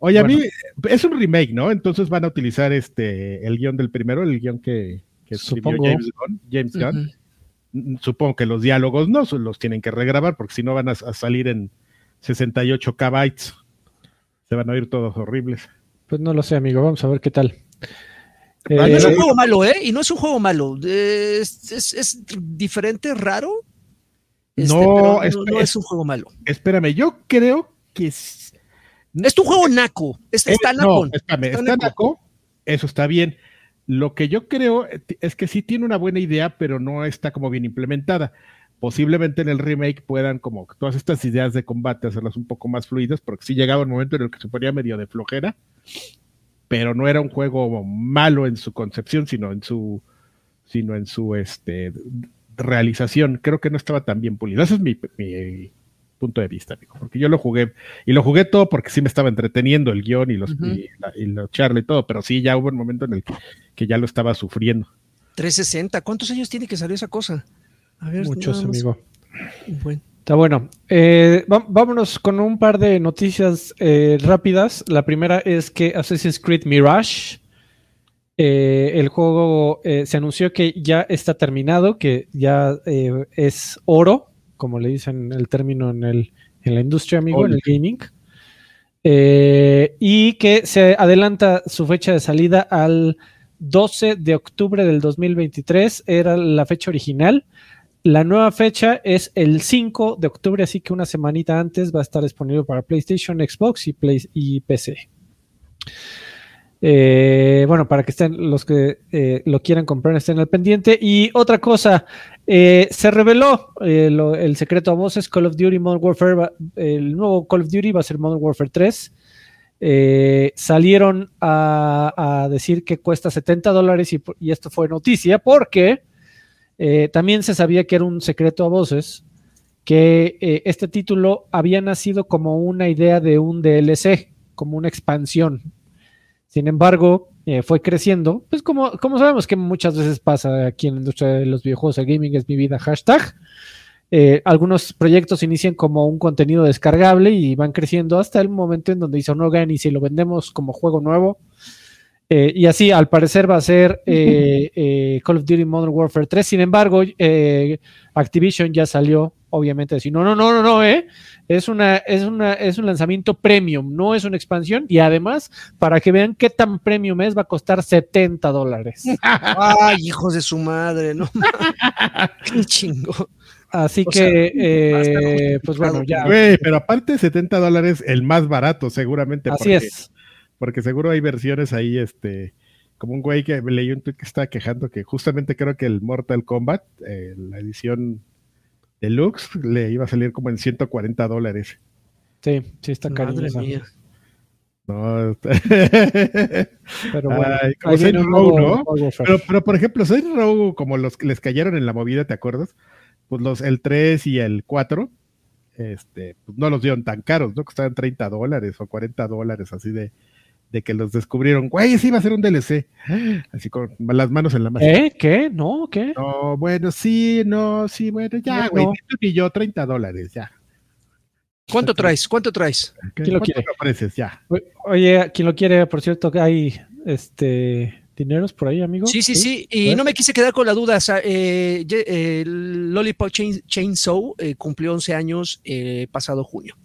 Oye, Bueno. a mí es un remake, ¿no? Entonces van a utilizar este el guion del primero, el guion que, que escribió Supongo. James Gunn. James Gunn. Mm, Supongo que los diálogos no, los tienen que regrabar porque si no van a, a salir en 68 bytes. Se van a oír todos horribles. Pues no lo sé, amigo. Vamos a ver qué tal. No Eh, es un juego malo, ¿eh? Y no es un juego malo. Es, es- es diferente, raro. Este, No, pero es- no, no es- es un juego malo. Espérame, yo creo que s- Es tu juego naco. Es- eh, está no, espérame, Está está naco. naco, eso está bien. Lo que yo creo eh, es que sí tiene una buena idea, pero no está como bien implementada. Posiblemente en el remake puedan como todas estas ideas de combate hacerlas un poco más fluidas, porque sí llegaba un momento en el que se ponía medio de flojera, pero no era un juego malo en su concepción, sino en su, sino en su este realización. Creo que no estaba tan bien pulido. Ese es mi, mi punto de vista, amigo, porque yo lo jugué y lo jugué todo porque sí me estaba entreteniendo el guion y los Ujú. y, la- y charla y todo, pero sí ya hubo un momento en el que, que ya lo estaba sufriendo. 360. ¿Cuántos años tiene que salir esa cosa? A ver, muchos, amigo. Bueno. Está bueno. Eh, vámonos con un par de noticias eh, rápidas. La primera es que Assassin's Creed Mirage, eh, el juego se anunció que ya está terminado, que ya es oro, como le dicen el término en, el, en la industria, amigo, en el gaming. Y que se adelanta su fecha de salida al 12 de octubre del 2023, era la fecha original. La nueva fecha es el 5 de octubre, así que una semanita antes va a estar disponible para PlayStation, Xbox y, Play- y PC. Eh, bueno, para que estén los que eh, lo quieran comprar, estén al pendiente. Y otra cosa, eh, se reveló el secreto a voces: Call of Duty Modern Warfare, el nuevo Call of Duty va a ser Modern Warfare 3. Eh, salieron a, decir que cuesta 70 dólares y esto fue noticia porque eh, también se sabía que era un secreto a voces que eh, este título había nacido como una idea de un DLC, como una expansión. Sin embargo, eh, fue creciendo, pues como, como sabemos que muchas veces pasa aquí en la industria de los videojuegos, el gaming es mi vida, hashtag. Eh, algunos proyectos inician como un contenido descargable y van creciendo hasta el momento en donde dicen, no, y si lo vendemos como juego nuevo. Eh, y así, al parecer, va a ser eh, eh, Call of Duty Modern Warfare 3. Sin embargo, eh, Activision ya salió, obviamente, a decir, no, no, no, no, no, eh. Es, una, es, una, es un lanzamiento premium, no es una expansión. Y además, para que vean qué tan premium es, va a costar 70 dólares. Ay, hijos de su madre, ¿no? Qué chingo. Así O sea, que, va a estar eh, pues bueno, ya. Güey, pero aparte 70 dólares, el más barato seguramente. Así porque, es. Porque seguro hay versiones ahí, este, como un güey que leí un tweet que estaba quejando que justamente creo que el Mortal Kombat, eh, la edición deluxe, le iba a salir como en 140 dólares. Sí, sí está Madre cariñosa. mía. No, Pero bueno, pero, pero por ejemplo, Saints Row, como los que les cayeron en la movida, ¿te acuerdas? Pues los, el 3 y el 4, este, pues no los dieron tan caros, ¿no? Costaban 30 dólares o 40 dólares, así de, de que los descubrieron. Güey, ese iba a ser un DLC. Así con las manos en la masa. ¿Eh? ¿Qué? ¿No? ¿Qué? No, bueno, sí, no, sí, bueno, ya, No, güey, no. ni yo, 30 dólares, ya. ¿Cuánto traes? ¿Cuánto traes? ¿Qué- ¿Quién lo quiere? ofreces? Ya. Oye, quien lo quiere, por cierto, que hay este dineros por ahí, amigo. Sí, sí, sí. Y ¿Ves? no me quise quedar con la duda. o sea, eh, eh, Lollipop Chain- Chainsaw eh, cumplió 11 años eh, pasado junio.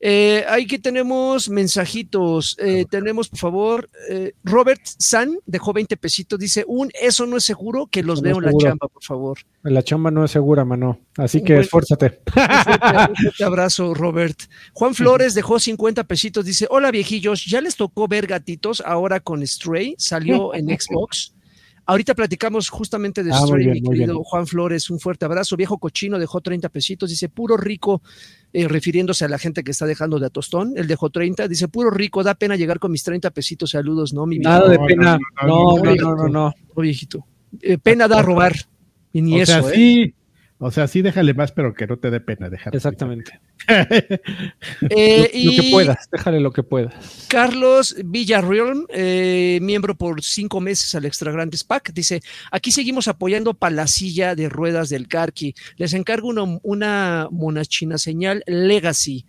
Eh, que tenemos mensajitos. Eh, tenemos, por favor, eh, Robert San dejó 20 pesitos. Dice: Un, eso no es seguro que los veo en la chamba, por favor. La chamba no es segura, mano. Así que esfuérzate. Un fuerte, abrazo, Robert. Juan Flores dejó 50 pesitos. Dice: Hola, viejillos. ¿Ya les tocó ver gatitos ahora con Stray? Salió en Xbox. Ahorita platicamos justamente de ah, Stray, mi querido Juan Flores. Un fuerte abrazo. Viejo cochino dejó 30 pesitos. Dice, puro rico, eh, refiriéndose a la gente que está dejando de atostón. Él dejó 30. Dice, puro rico, da pena llegar con mis 30 pesitos. Saludos, ¿no? Mi Nada de pena. No, no, no, no. no, viejito. Eh, pena da robar. Y ni eso, ¿eh? O sea, sí déjale más, pero que no te dé pena dejar. Exactamente. eh, lo, que puedas, déjale lo que puedas. Carlos Villarreal, eh, miembro por cinco meses al Extra Grandes Pack, dice: Aquí seguimos apoyando para la silla de ruedas del Carqui. Les encargo una, una monachina señal Legacy.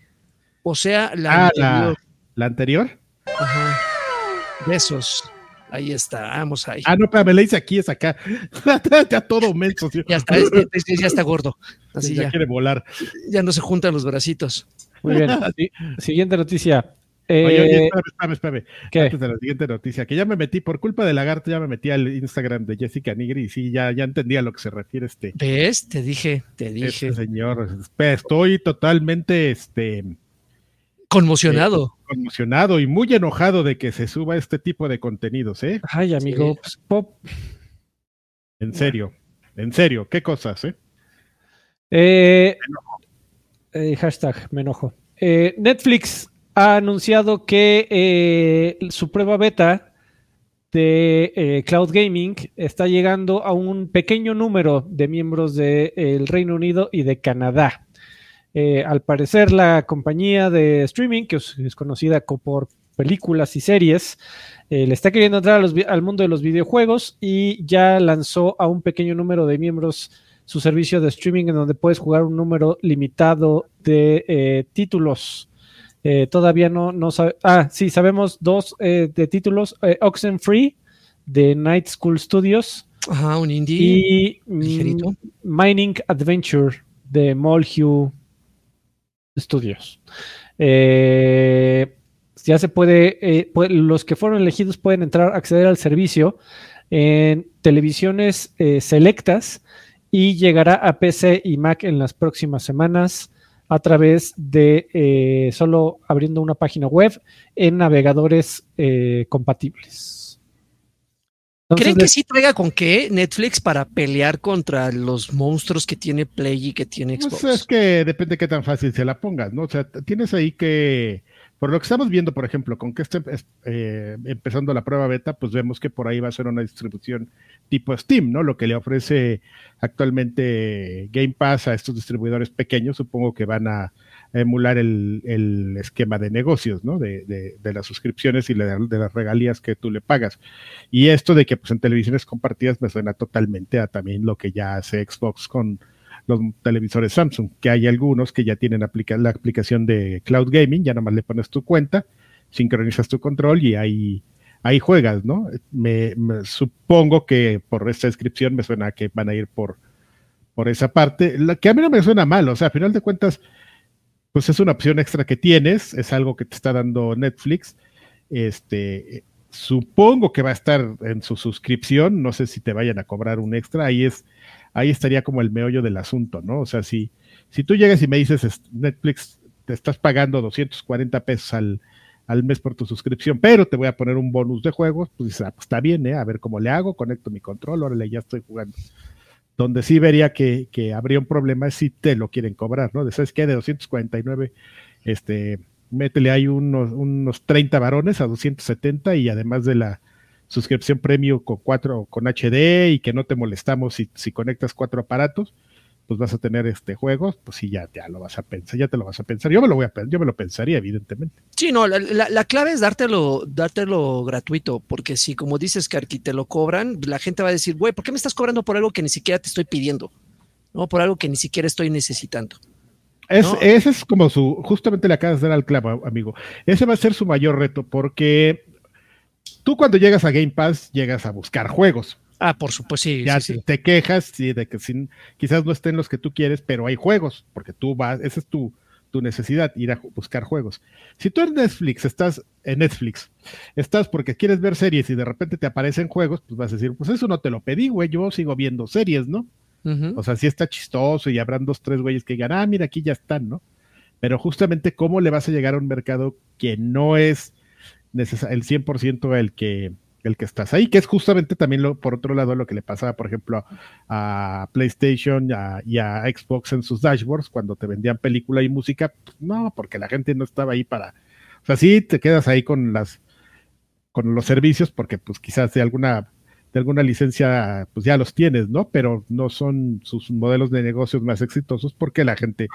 O sea, la ah, anterior. La, anterior. Ajá. Besos. Ahí está, vamos ahí. Ah, no, pero me le dice aquí, es acá. ya todo menso. Ya está, ya está gordo. Así ya, quiere volar. Ya no se juntan los bracitos. Muy bien. Siguiente noticia. oye, oye, eh, espérame, espérame, ¿Qué? Antes de la siguiente noticia, que ya me metí, por culpa de Lagarto, ya me metí al Instagram de Jessica Nigri y sí, ya, ya entendía a lo que se refiere este. ¿Ves? Te dije, te dije. Este señor, estoy totalmente, este, Conmocionado. Eh, conmocionado y muy enojado de que se suba este tipo de contenidos, ¿eh? Ay, amigo, pues, pop. En serio, en serio, ¿qué cosas, eh? eh, eh hashtag, me enojo. Netflix ha anunciado que su prueba beta de Cloud Gaming está llegando a un pequeño número de miembros del Reino Unido y de Canadá. Eh, al parecer, la compañía de streaming, que es conocida por películas y series, eh, le está queriendo entrar al mundo de los videojuegos y ya lanzó a un pequeño número de miembros su servicio de streaming en donde puedes jugar un número limitado de eh, títulos. todavía no, no Ah, sí, sabemos dos de títulos. Oxenfree de Night School Studios. Ajá, un indie. Y mm, Mining Adventure de Molehue estudios. Eh, ya se puede, eh, los que fueron elegidos pueden entrar, acceder al servicio en televisiones eh, selectas y llegará a PC y Mac en las próximas semanas a través de solo abriendo una página web en navegadores compatibles. ¿Creen que sí traiga con qué Netflix para pelear contra los monstruos que tiene Play y que tiene pues Xbox? Pues es que depende de qué tan fácil se la pongas, ¿no? O sea, tienes ahí que, por lo que estamos viendo, por ejemplo, con que esté eh, empezando la prueba beta, pues vemos que por ahí va a ser una distribución tipo Steam, ¿no? Lo que le ofrece actualmente Game Pass a estos distribuidores pequeños, supongo que van a emular el, esquema de negocios, ¿no? De, de, las suscripciones y de, las regalías que tú le pagas. Y esto de que pues en televisiones compartidas me suena totalmente a también lo que ya hace Xbox con los televisores Samsung, que hay algunos que ya tienen la aplicación de Cloud Gaming, ya nomás le pones tu cuenta, sincronizas tu control y ahí, ahí juegas, ¿no? Me, supongo que por esta descripción me suena que van a ir por, por esa parte, la, que a mí no me suena mal, o sea, a final de cuentas, pues es una opción extra que tienes, es algo que te está dando Netflix. Este, supongo que va a estar en su suscripción, no sé si te vayan a cobrar un extra, ahí es, ahí estaría como el meollo del asunto, ¿no? O sea, si, si tú llegas y me dices, Netflix, te estás pagando 240 pesos al, al mes por tu suscripción, pero te voy a poner un bonus de juegos, pues ah, pues está bien, ¿eh? A ver cómo le hago, conecto mi control, órale, ya estoy jugando. Donde sí vería que, habría un problema es si te lo quieren cobrar, ¿no? De, ¿Sabes qué? De 249, este, métele ahí unos, unos 30 varones a 270 y además de la suscripción premium con cuatro, con HD y que no te molestamos si, si conectas cuatro aparatos, pues vas a tener este juego, pues sí, ya, ya lo vas a pensar, ya te lo vas a pensar. Yo me lo voy a yo me lo pensaría, evidentemente. Sí, no, la, clave es dártelo, dártelo gratuito, porque si como dices que aquí te lo cobran, la gente va a decir, güey, ¿por qué me estás cobrando por algo que ni siquiera te estoy pidiendo? ¿No? Por algo que ni siquiera estoy necesitando. Es, Ese es como su, justamente le acabas de dar al clavo, amigo. Ese va a ser su mayor reto, porque tú cuando llegas a Game Pass llegas a buscar juegos. Ah, por supuesto, sí. Ya sí, te quejas sí, de que sin, quizás no estén los que tú quieres, pero hay juegos, porque tú vas, ese es tu, tu necesidad, ir a buscar juegos. Si tú en Netflix estás en Netflix, estás porque quieres ver series y de repente te aparecen juegos, pues vas a decir, pues eso no te lo pedí, güey, yo sigo viendo series, ¿no? O sea, sí está chistoso y habrán dos, tres güeyes que digan, ah, mira, aquí ya están, ¿no? Pero justamente, ¿cómo le vas a llegar a un mercado que no es el 100% el que, el que estás ahí? Que es justamente también, lo, por otro lado, lo que le pasaba, por ejemplo, a, PlayStation y a Xbox en sus dashboards cuando te vendían película y música. No, porque la gente no estaba ahí para. O sea, sí te quedas ahí con las con los servicios porque pues quizás de alguna de alguna licencia, pues ya los tienes, ¿no? Pero no son sus modelos de negocios más exitosos porque la gente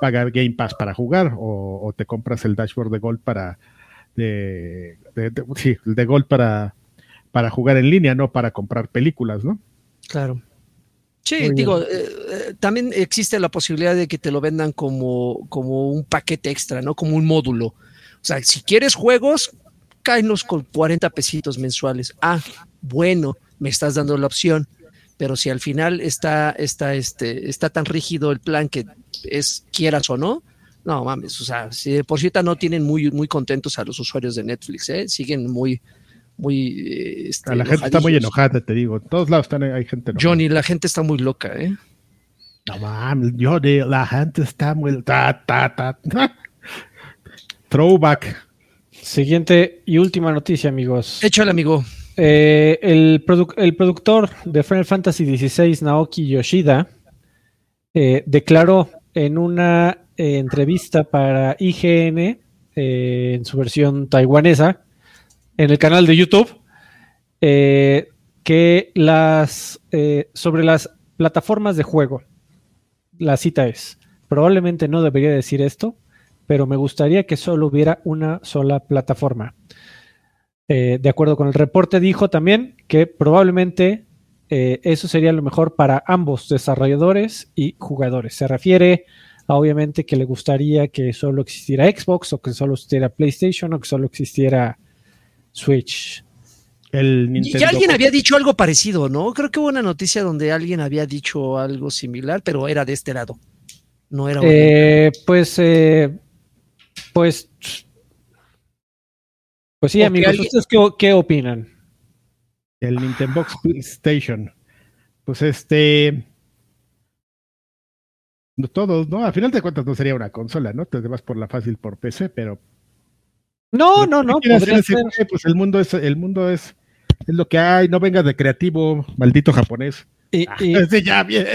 paga Game Pass para jugar o, te compras el dashboard de Gold para, de, sí, el de Gold para, para jugar en línea, no para comprar películas, ¿no? Claro. Sí, digo, eh, eh, también existe la posibilidad de que te lo vendan como, como un paquete extra, ¿no? Como un módulo. O sea, si quieres juegos, cáenos con 40 pesitos mensuales. Ah, bueno, me estás dando la opción, pero si al final está, está, este, está tan rígido el plan que es quieras o no, no mames, o sea, si por cierto no tienen muy, muy contentos a los usuarios de Netflix, ¿eh? siguen muy, muy... Eh, este, la gente está muy enojada, te digo, en todos lados están, hay gente enojada. Johnny, la gente está muy loca, ¿eh? No mames, Johnny, la gente está muy... Ta, ta, ta. Throwback. Siguiente y última noticia, amigos. Échale, amigo. Eh, el, productor de Final Fantasy XVI, Naoki Yoshida, eh, declaró en una eh, entrevista para IGN, en su versión taiwanesa, en el canal de YouTube, que las sobre las plataformas de juego, la cita es, probablemente no debería decir esto, pero me gustaría que solo hubiera una sola plataforma. Eh, de acuerdo con el reporte, dijo también que probablemente eh, eso sería lo mejor para ambos desarrolladores y jugadores. Se refiere a obviamente que le gustaría que solo existiera Xbox o que solo existiera PlayStation o que solo existiera Switch. El Ya alguien había dicho algo parecido, ¿no? Creo que hubo una noticia donde alguien había dicho algo similar, pero era de este lado. No era. Eh, pues, pues pues sí, amigos, ¿ustedes qué, opinan? El Nintendo PlayStation. Pues este. Todos, ¿no? A final de cuentas no sería una consola, ¿no? Te vas por la fácil por PC, pero. No, no, no. pues el mundo es, el mundo es, es lo que hay, no vengas de creativo, maldito japonés. Y, ah, ya bien.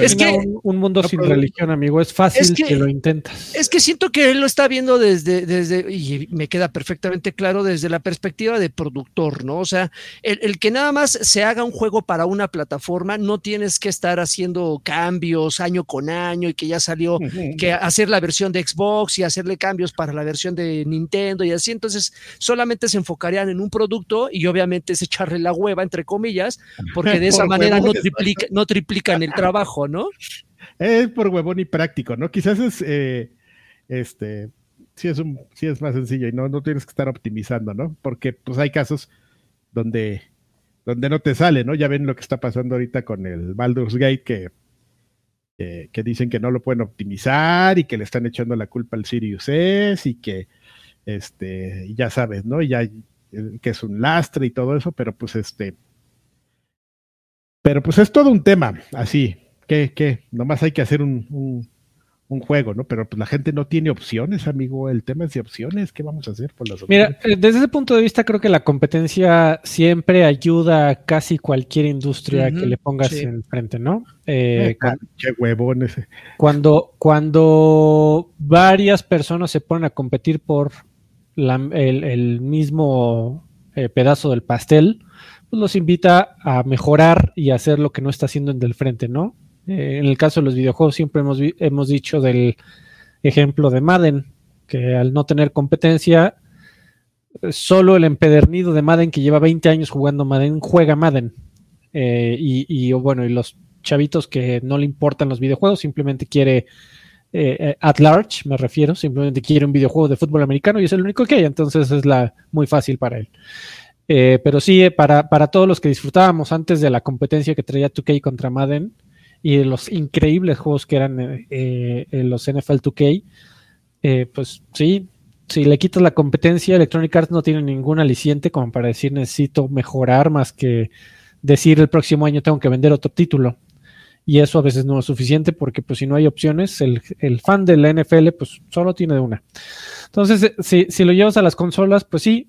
es que, un, mundo sin religión, amigo. Es fácil que, lo intentas. Es que siento que él lo está viendo desde, desde, y me queda perfectamente claro, desde la perspectiva de productor, ¿no? O sea, el, que nada más se haga un juego para una plataforma, no tienes que estar haciendo cambios año con año y que ya salió, que hacer la versión de Xbox y hacerle cambios para la versión de Nintendo y así. Entonces, solamente se enfocarían en un producto y obviamente es echarle la hueva, entre comillas, porque de esa manera no no triplican el trabajo, ¿no? Es por huevón y práctico, ¿no? Quizás es, eh, este, sí es, un, sí es más sencillo y no, no tienes que estar optimizando, ¿no? Porque pues hay casos donde, donde no te sale, ¿no? Ya ven lo que está pasando ahorita con el Baldur's Gate que, que dicen que no lo pueden optimizar y que le están echando la culpa al Sirius S y que, este, ya sabes, ¿no? Ya que es un lastre y todo eso, pero pues este, pero pues es todo un tema, así, que, que nomás hay que hacer un, juego, ¿no? Pero pues la gente no tiene opciones, amigo. El tema es de opciones. ¿Qué vamos a hacer por las opciones? Mira, eh, desde ese punto de vista creo que la competencia siempre ayuda a casi cualquier industria que le pongas enfrente, ¿no? Eh, qué huevón ese. Cuando, cuando varias personas se ponen a competir por el, mismo eh, pedazo del pastel, pues los invita a mejorar y hacer lo que no está haciendo en del frente, ¿no? Eh, en el caso de los videojuegos siempre hemos, hemos dicho del ejemplo de Madden, que al no tener competencia, solo el empedernido de Madden que lleva 20 años jugando Madden juega Madden. Eh, y, bueno, y los chavitos que no le importan los videojuegos, simplemente quiere eh, at large, me refiero, simplemente quiere un videojuego de fútbol americano y es el único que hay, entonces es la muy fácil para él. Eh, pero sí, eh, para, para, todos los que disfrutábamos antes de la competencia que traía 2K contra Madden y de los increíbles juegos que eran eh, los NFL 2K, eh, pues sí, si le quitas la competencia, Electronic Arts no tiene ningún aliciente como para decir necesito mejorar más que decir el próximo año tengo que vender otro título. Y eso a veces no es suficiente porque pues si no hay opciones, el, el fan de la NFL pues solo tiene una. Entonces, eh, si, si, lo llevas a las consolas, pues sí,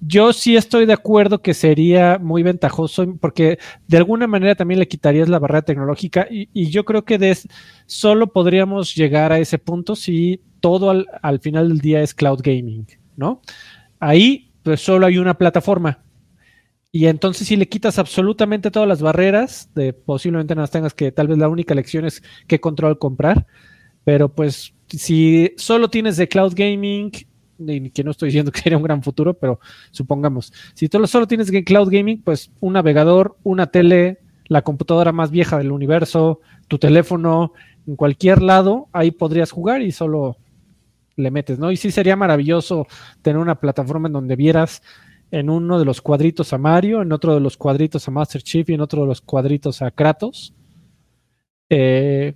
yo sí estoy de acuerdo que sería muy ventajoso porque de alguna manera también le quitarías la barrera tecnológica y, y yo creo que de, solo podríamos llegar a ese punto si todo al, al, final del día es cloud gaming, ¿no? Ahí pues solo hay una plataforma. Y entonces si le quitas absolutamente todas las barreras, de posiblemente no tengas que, tal vez la única lección es qué control comprar, pero pues si solo tienes de cloud gaming, que no estoy diciendo que sería un gran futuro, pero supongamos, si tú solo tienes de cloud gaming, pues un navegador, una tele, la computadora más vieja del universo, tu teléfono, en cualquier lado, ahí podrías jugar y solo le metes, ¿no? Y sí sería maravilloso tener una plataforma en donde vieras en uno de los cuadritos a Mario, en otro de los cuadritos a Master Chief y en otro de los cuadritos a Kratos. Eh,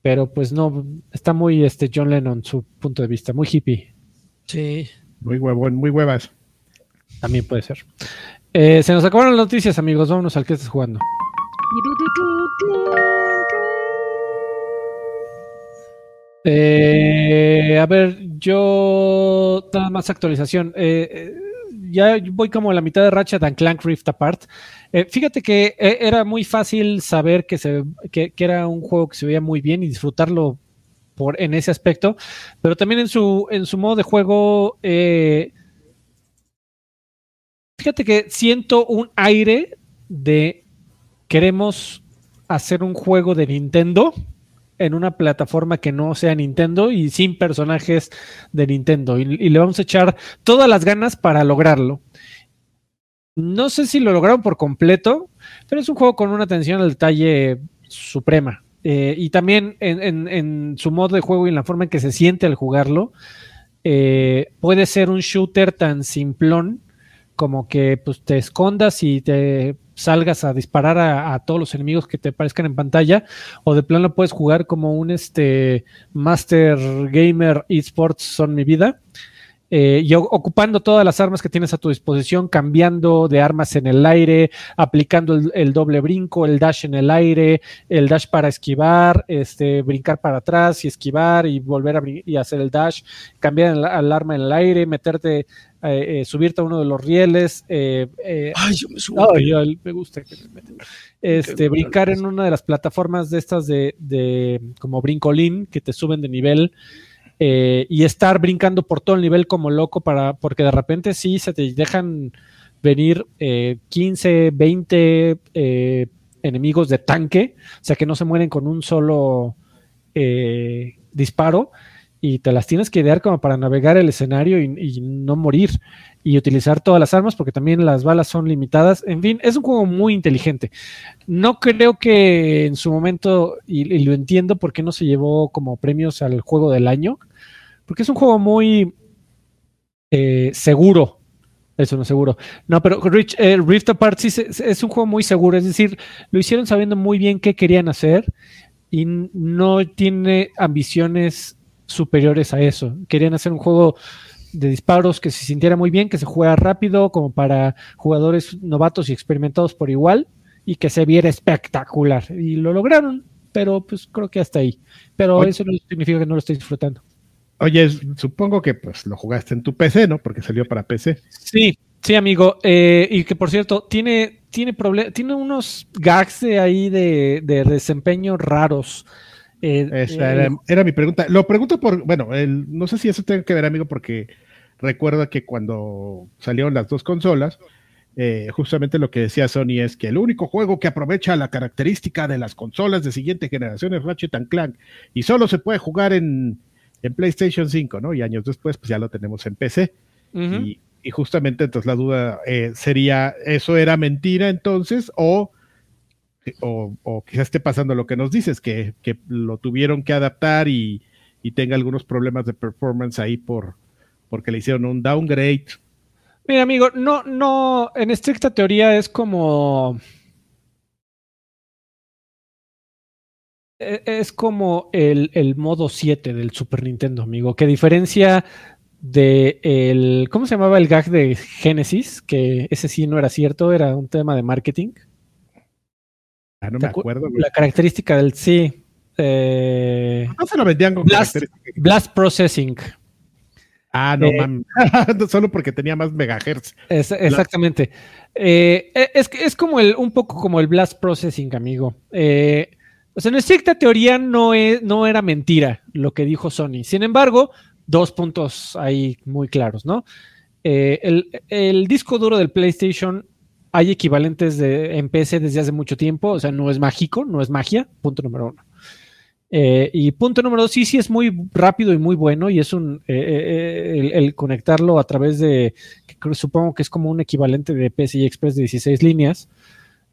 pero pues no, está muy este John Lennon, su punto de vista, muy hippie. Sí. Muy huevón, muy huevas. También puede ser. Eh, se nos acabaron las noticias, amigos. Vámonos al que estés jugando. Eh, a ver, yo nada más actualización. Eh, ya voy como a la mitad de Ratchet and Clank Rift Apart. Eh, fíjate que eh, era muy fácil saber que, se, que, era un juego que se veía muy bien y disfrutarlo por, en ese aspecto, pero también en su, en su modo de juego, eh, fíjate que siento un aire de queremos hacer un juego de Nintendo en una plataforma que no sea Nintendo y sin personajes de Nintendo. Y, le vamos a echar todas las ganas para lograrlo. No sé si lo lograron por completo, pero es un juego con una atención al detalle suprema. Eh, y también en, su modo de juego y en la forma en que se siente al jugarlo, eh, puede ser un shooter tan simplón como que pues, te escondas y te salgas a disparar a, todos los enemigos que te aparezcan en pantalla, o de plano puedes jugar como un este Master Gamer Esports son mi vida. Eh, y ocupando todas las armas que tienes a tu disposición, cambiando de armas en el aire, aplicando el, el, doble brinco, el dash en el aire, el dash para esquivar, este, brincar para atrás y esquivar y volver a y hacer el dash, cambiar el, el arma en el aire, meterte, eh, eh, subirte a uno de los rieles. Eh, Ay, yo me subo. Yo, me gusta que me. Este, brincar en una de las plataformas de estas de, de como brincolín que te suben de nivel. Eh, y estar brincando por todo el nivel como loco para, porque de repente sí se te dejan venir eh, 15, 20 eh, enemigos de tanque, o sea que no se mueren con un solo eh, disparo y te las tienes que idear como para navegar el escenario y, no morir y utilizar todas las armas porque también las balas son limitadas. En fin, es un juego muy inteligente. No creo que en su momento, y, y lo entiendo por qué no se llevó como premios al juego del año, porque es un juego muy eh, seguro. Eso no es seguro. No, pero Rich, eh, Rift Apart sí es, es un juego muy seguro. Es decir, lo hicieron sabiendo muy bien qué querían hacer y no tiene ambiciones superiores a eso. Querían hacer un juego de disparos que se sintiera muy bien, que se juega rápido, como para jugadores novatos y experimentados por igual, y que se viera espectacular. Y lo lograron, pero pues creo que hasta ahí. Pero Oye. eso no significa que no lo esté disfrutando. Oye, supongo que pues lo jugaste en tu PC, ¿no? Porque salió para PC. Sí, sí, amigo. Eh, y que por cierto, tiene, tiene, tiene unos gags de ahí de, de desempeño raros. Eh, Esa era, era, mi pregunta. Lo pregunto por, bueno, el, no sé si eso tiene que ver, amigo, porque recuerdo que cuando salieron las dos consolas, eh, justamente lo que decía Sony es que el único juego que aprovecha la característica de las consolas de siguiente generación es Ratchet and Clank y solo se puede jugar en, en PlayStation 5, ¿no? Y años después, pues ya lo tenemos en PC. Uh -huh. y, y, justamente entonces la duda eh, sería, ¿eso era mentira entonces? O o, o, quizás esté pasando lo que nos dices, que, que lo tuvieron que adaptar y, y, tenga algunos problemas de performance ahí por porque le hicieron un downgrade. Mira, amigo, no, no, en estricta teoría es como E- Es como el, el modo 7 del Super Nintendo, amigo, que diferencia de el, ¿cómo se llamaba el gag de Genesis? Que ese sí no era cierto, era un tema de marketing. Ah, no ¿Te me acu- acuerdo. güey. La característica del sí. eh, No se lo vendían con Blast. Blast Processing. Ah, no eh, mames. Solo porque tenía más megahertz. Es- exactamente. Eh, e- es, es como el, un poco como el Blast Processing, amigo. Eh, o sea, en estricta teoría no, es, no era mentira lo que dijo Sony. Sin embargo, dos puntos ahí muy claros, ¿no? El, el disco duro del PlayStation hay equivalentes de, en PC desde hace mucho tiempo, o sea, no es mágico, no es magia, punto número uno. Eh, y punto número dos, sí, sí es muy rápido y muy bueno y es un, eh, eh, el, el conectarlo a través de, que supongo que es como un equivalente de PCI Express de 16 líneas,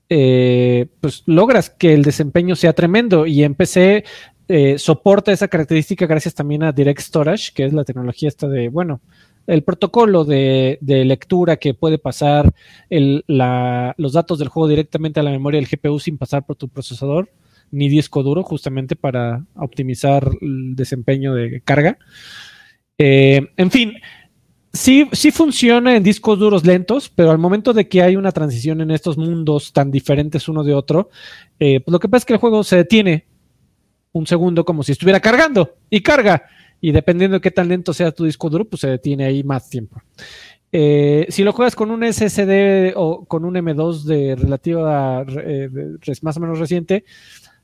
pues logras que el desempeño sea tremendo y en PC soporta esa característica gracias también a Direct Storage, que es la tecnología esta de, bueno, el protocolo de, lectura que puede pasar los datos del juego directamente a la memoria del GPU sin pasar por tu procesador ni disco duro, justamente para optimizar el desempeño de carga. Eh, en fin, sí, sí funciona en discos duros lentos, pero al momento de que hay una transición en estos mundos tan diferentes uno de otro, eh, pues lo que pasa es que el juego se detiene un segundo como si estuviera cargando y carga. Y dependiendo de qué tan lento sea tu disco duro, pues se detiene ahí más tiempo. Eh, si lo juegas con un SSD o con un M2 de relativa eh, más o menos reciente,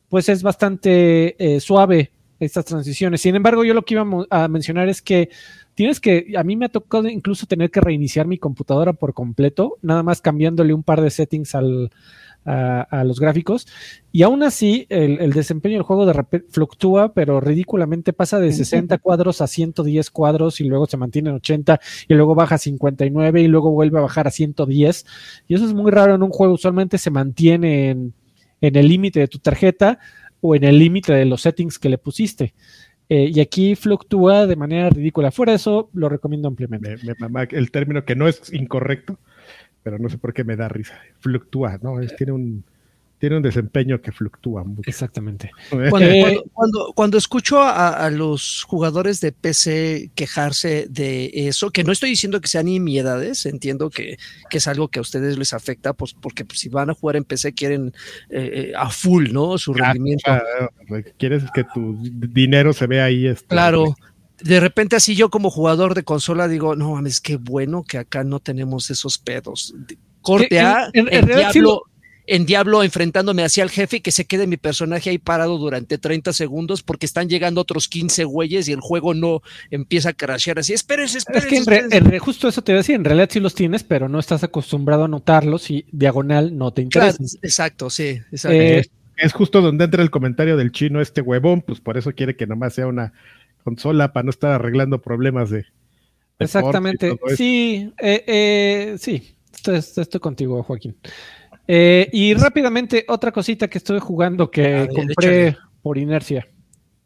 pues es bastante eh, suave estas transiciones. Sin embargo, yo lo que iba a mencionar es que tienes que, a mí me ha tocado incluso tener que reiniciar mi computadora por completo, nada más cambiándole un par de settings al, a, a los gráficos. Y aún así, el, el desempeño del juego de repente fluctúa, pero ridículamente pasa de 60 cuadros a 110 cuadros y luego se mantiene en 80 y luego baja a 59 y luego vuelve a bajar a 110. Y eso es muy raro en un juego. Usualmente se mantiene en, en el límite de tu tarjeta o en el límite de los settings que le pusiste. Eh, y aquí fluctúa de manera ridícula. Fuera de eso, lo recomiendo ampliamente. Me, me mama el término que no es incorrecto, pero no sé por qué me da risa. Fluctúa, ¿no? Es- tiene un tiene un desempeño que fluctúa mucho. Exactamente. Cuando, Eh, cuando- cuando- escucho a, a los jugadores de PC quejarse de eso, que no estoy diciendo que sean nimiedades, entiendo que, que es algo que a ustedes les afecta, pues porque pues, si van a jugar en PC quieren eh, eh, a full, ¿no? Su rendimiento. Quieres que tu dinero se vea ahí. este, Claro. De repente así yo como jugador de consola digo, no mames, qué bueno que acá no tenemos esos pedos. Corte Que en- A, en- en en, realidad sí Diablo, en Diablo enfrentándome hacia el jefe y que se quede mi personaje ahí parado durante 30 segundos porque están llegando otros 15 güeyes y el juego no empieza a crashear así. Espérense, Es espérense. que en re- espérense". en re- justo eso te iba a decir, en realidad sí los tienes, pero no estás acostumbrado a notarlos y diagonal no te Claro, interesa. exacto, sí. exacto. Eh, Es justo donde entra el comentario del chino, este huevón, pues por eso quiere que nomás sea una consola para no estar arreglando problemas de. Exactamente. Sí, eh, eh, sí, estoy, estoy contigo, Joaquín. Eh, y rápidamente, otra cosita que estoy jugando que ver, compré por inercia,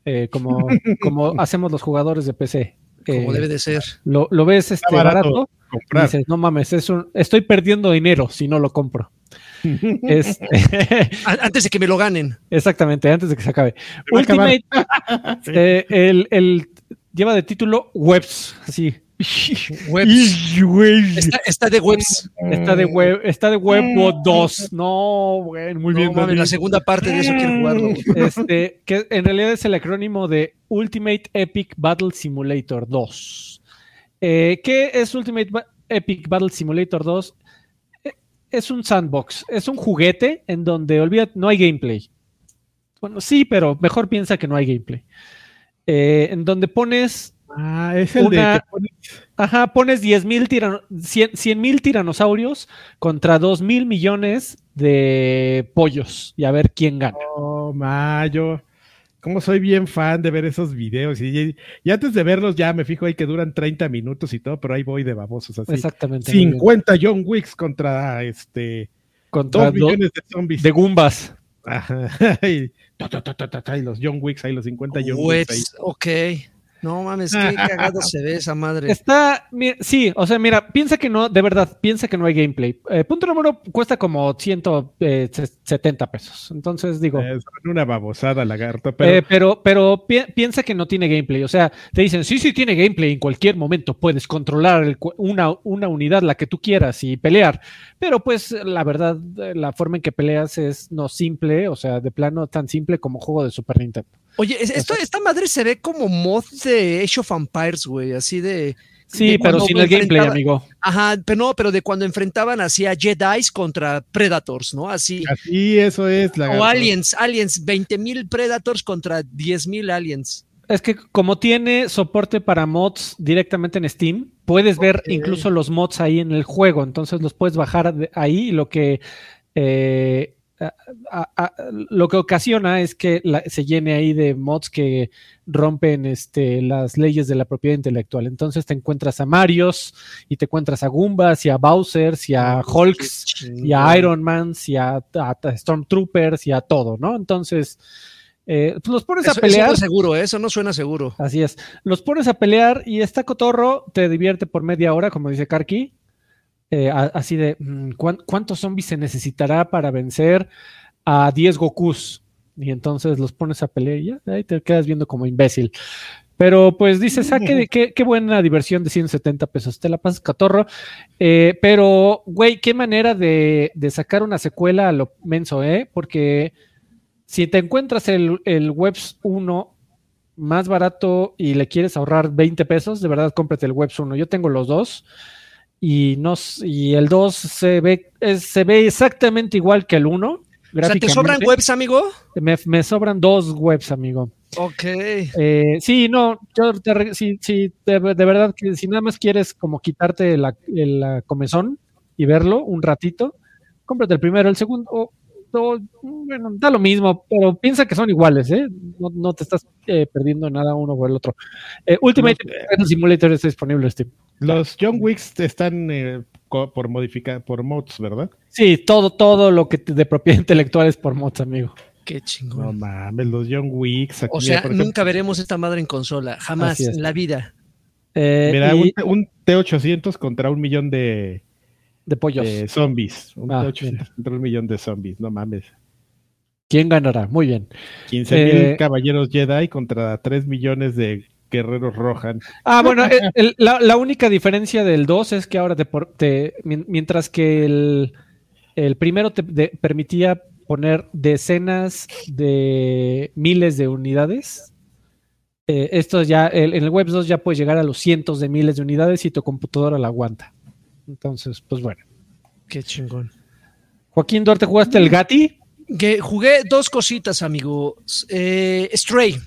eh, como, como hacemos los jugadores de PC. como Eh, debe de ser. lo, lo ves este, barato barato, y dices, no mames, es un, estoy perdiendo dinero si no lo compro. Este, Antes de que me lo ganen. exactamente, antes de que se acabe. Ultimate, eh, el, el- lleva de título Webs, así. Webs. Está, está de webs. Está de web, está de Webbo 2. No, güey, muy bien. La segunda parte de eso quiero jugarlo. Este, que en realidad es el acrónimo de Ultimate Epic Battle Simulator 2. Eh, ¿Qué es Ultimate Ba- Epic Battle Simulator 2? Es un sandbox, es un juguete en donde, olvida, no hay gameplay. Bueno, sí, pero mejor piensa que no hay gameplay. Eh, en donde pones Ah, es el Una- de que pones- Ajá, pones 10 mil 100 mil tiranosaurios contra 2 mil millones de pollos y a ver quién gana. Oh, Mayo. Como soy bien fan de ver esos videos y, y antes de verlos ya me fijo ahí que duran 30 minutos y todo, pero ahí voy de babosos así. Exactamente. muy bien. 50 John Wicks contra este Contra 2 do- millones de zombies. de Gumbas. Ajá, y, ta, ta, ta, ta, ta, ta, y los John Wicks ahí, los 50 John Wicks ahí. Ok. No mames, qué cagado se ve esa madre. Está, sí, o sea, mira, piensa que no, de verdad, piensa que no hay gameplay. Eh, punto número cuesta como 170 pesos. Entonces digo. Es una babosada, lagarto. Pero, eh, pero, pero piensa que no tiene gameplay. O sea, te dicen, sí, sí tiene gameplay. En cualquier momento puedes controlar una, una unidad, la que tú quieras, y pelear. Pero pues la verdad, la forma en que peleas es no simple, o sea, de plano tan simple como juego de Super Nintendo. Oye, esto, esta madre se ve como mod de Age of Empires, güey, así de. Sí, pero sin el gameplay, amigo. Ajá, pero no, pero de cuando enfrentaban así a Jedi contra Predators, ¿no? Así. Así, eso es. La o Aliens, Aliens, 20.000 Predators contra 10.000 Aliens. Es que como tiene soporte para mods directamente en Steam, puedes ver incluso los mods ahí en el juego, entonces los puedes bajar ahí y lo que eh, lo que ocasiona es que se llene ahí de mods que rompen este, las leyes de la propiedad intelectual. Entonces te encuentras a Marios y te encuentras a Goombas y a Bowser y a Hulks y a Iron Man y a, Stormtroopers y a todo, ¿no? Entonces... Eh, pues los pones a pelear. Eso no seguro, ¿eh? eso no suena seguro. Así es. Los pones a pelear y está cotorro, te divierte por media hora, como dice Karki. Eh, así de mm, cuántos zombies se necesitará para vencer a 10 Gokus. Y entonces los pones a pelear y ya, ahí te quedas viendo como imbécil. Pero pues dices, ah, qué, qué, buena diversión de 170 pesos, te la pasas catorro. Eh, pero, güey, qué manera de, sacar una secuela a lo menso, ¿eh? Porque si te encuentras el, el Webs 1 más barato y le quieres ahorrar 20 pesos, de verdad cómprate el Webs 1. Yo tengo los dos y, no, y el 2 se ve, se ve exactamente igual que el 1. O sea, ¿te sobran webs, amigo? Me, sobran dos webs, amigo. Ok. Eh, sí, no, yo sí, sí, de, verdad que si nada más quieres como quitarte la, el comezón y verlo un ratito, cómprate el primero, el segundo, bueno, da lo mismo, pero piensa que son iguales, ¿eh? No, te estás eh, perdiendo nada uno o el otro. Eh, Ultimate Simulator está disponible, Steve. Los John Wicks están eh, por modificar, por mods, ¿verdad? Sí, todo, todo lo que de propiedad intelectual es por mods, amigo. Qué chingón. No mames, los John Wicks. o sea, nunca veremos esta madre en consola, jamás en la vida. Mira, un T800 contra un millón de, de pollos. zombies. Un, ah, un millón de zombies, no mames. ¿Quién ganará? Muy bien. 15 mil eh, caballeros Jedi contra 3 millones de guerreros Rohan. Ah, bueno, eh, la, única diferencia del 2 es que ahora te, mientras que el, el primero te permitía poner decenas de miles de unidades. Eh, esto ya, en el Web 2 ya puedes llegar a los cientos de miles de unidades y tu computadora la aguanta. Entonces, pues bueno. Qué chingón. Joaquín Duarte, ¿jugaste el Gati? Que jugué dos cositas, amigo. Eh, Stray.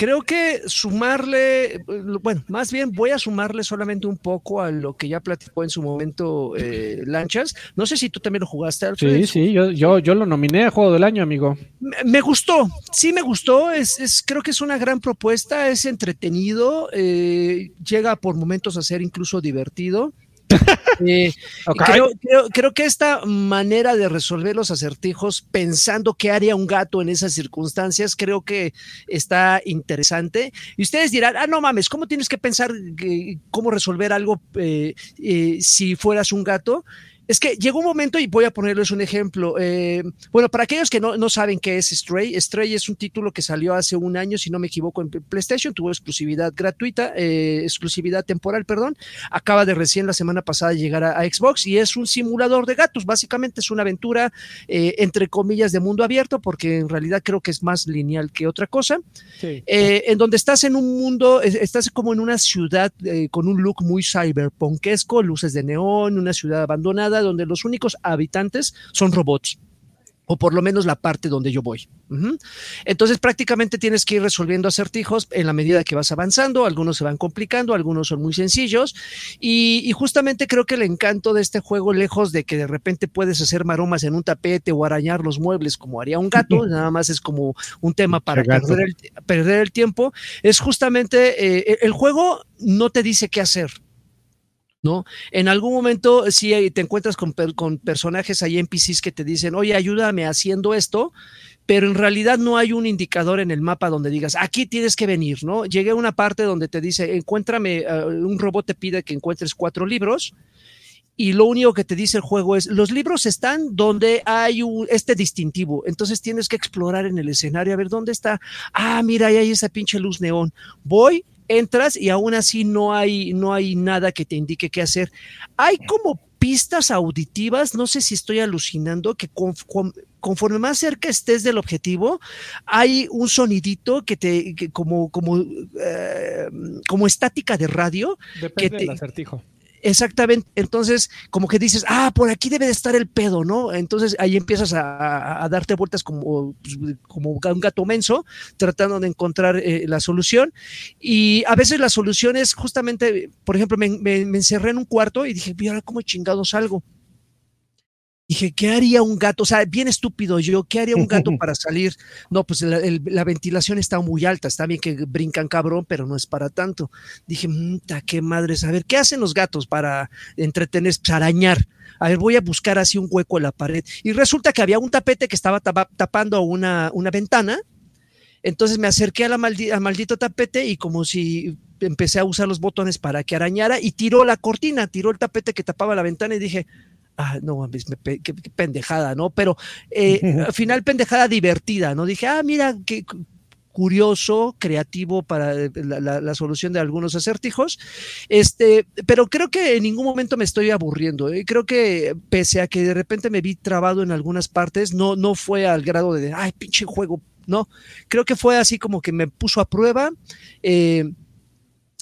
Creo que sumarle, bueno, más bien voy a sumarle solamente un poco a lo que ya platicó en su momento eh, Lanchas. No sé si tú también lo jugaste, Alfred. Sí, sí, yo, yo, yo lo nominé a Juego del Año, amigo. Me, gustó, sí me gustó. Es, es, creo que es una gran propuesta, es entretenido, eh, llega por momentos a ser incluso divertido. Eh, creo, que esta manera de resolver los acertijos pensando qué haría un gato en esas circunstancias, creo que está interesante. Y ustedes dirán, ah, no mames, ¿cómo tienes que pensar cómo resolver algo eh, eh, si fueras un gato? Es que llegó un momento, y voy a ponerles un ejemplo. Eh, bueno, para aquellos que no, saben qué es Stray, Stray es un título que salió hace un año, si no me equivoco, en PlayStation, tuvo exclusividad gratuita, eh, exclusividad temporal, perdón. Acaba de recién la semana pasada llegar a, Xbox y es un simulador de gatos. Básicamente es una aventura, eh, entre comillas, de mundo abierto, porque en realidad creo que es más lineal que otra cosa. en donde estás en un mundo, estás como en una ciudad con un look muy cyberpunkesco, luces de neón, una ciudad abandonada donde los únicos habitantes son robots o por lo menos la parte donde yo voy. Entonces prácticamente tienes que ir resolviendo acertijos en la medida que vas avanzando, algunos se van complicando, algunos son muy sencillos. Y, justamente creo que el encanto de este juego, lejos de que de repente puedes hacer maromas en un tapete o arañar los muebles como haría un gato, nada más es como un tema para perder el, perder el, tiempo, es justamente eh, el juego no te dice qué hacer. ¿No? En algún momento si te encuentras con, con personajes ahí NPCs que te dicen, oye, ayúdame haciendo esto, pero en realidad no hay un indicador en el mapa donde digas, aquí tienes que venir, ¿no? Llegué a una parte donde te dice, encuéntrame, uh, un robot te pide que encuentres cuatro libros y lo único que te dice el juego es, los libros están donde hay un, este distintivo, entonces tienes que explorar en el escenario a ver dónde está. Ah, mira, ahí hay esa pinche luz neón. Voy, entras y aún así no hay, no hay nada que te indique qué hacer. Hay como pistas auditivas, no sé si estoy alucinando, que con, con, conforme más cerca estés del objetivo, hay un sonidito que te, que como, como, eh, como estática de radio. Depende que te, del acertijo. Exactamente, entonces como que dices, ah, por aquí debe de estar el pedo, ¿no? Entonces ahí empiezas a, darte vueltas como, pues, como un gato menso, tratando de encontrar eh, la solución. Y a veces la solución es justamente, por ejemplo, me, me, encerré en un cuarto y dije, mira, ¿cómo chingados salgo? Dije, ¿qué haría un gato? O sea, bien estúpido yo, ¿qué haría un gato para salir? No, pues la, el, la, ventilación está muy alta, está bien que brincan cabrón, pero no es para tanto. Dije, qué madres, a ver, ¿qué hacen los gatos para entretener, para arañar? A ver, voy a buscar así un hueco en la pared. Y resulta que había un tapete que estaba tapando una, una ventana. Entonces me acerqué a la maldi al maldito tapete y como si empecé a usar los botones para que arañara y tiró la cortina, tiró el tapete que tapaba la ventana y dije, ah, no, qué, qué, pendejada, ¿no? Pero eh, al final pendejada divertida, ¿no? Dije, ah, mira, qué curioso, creativo para la, la, la, solución de algunos acertijos, este, pero creo que en ningún momento me estoy aburriendo. ¿eh? Creo que pese a que de repente me vi trabado en algunas partes, no, no fue al grado de, ay, pinche juego, no. Creo que fue así como que me puso a prueba. Eh,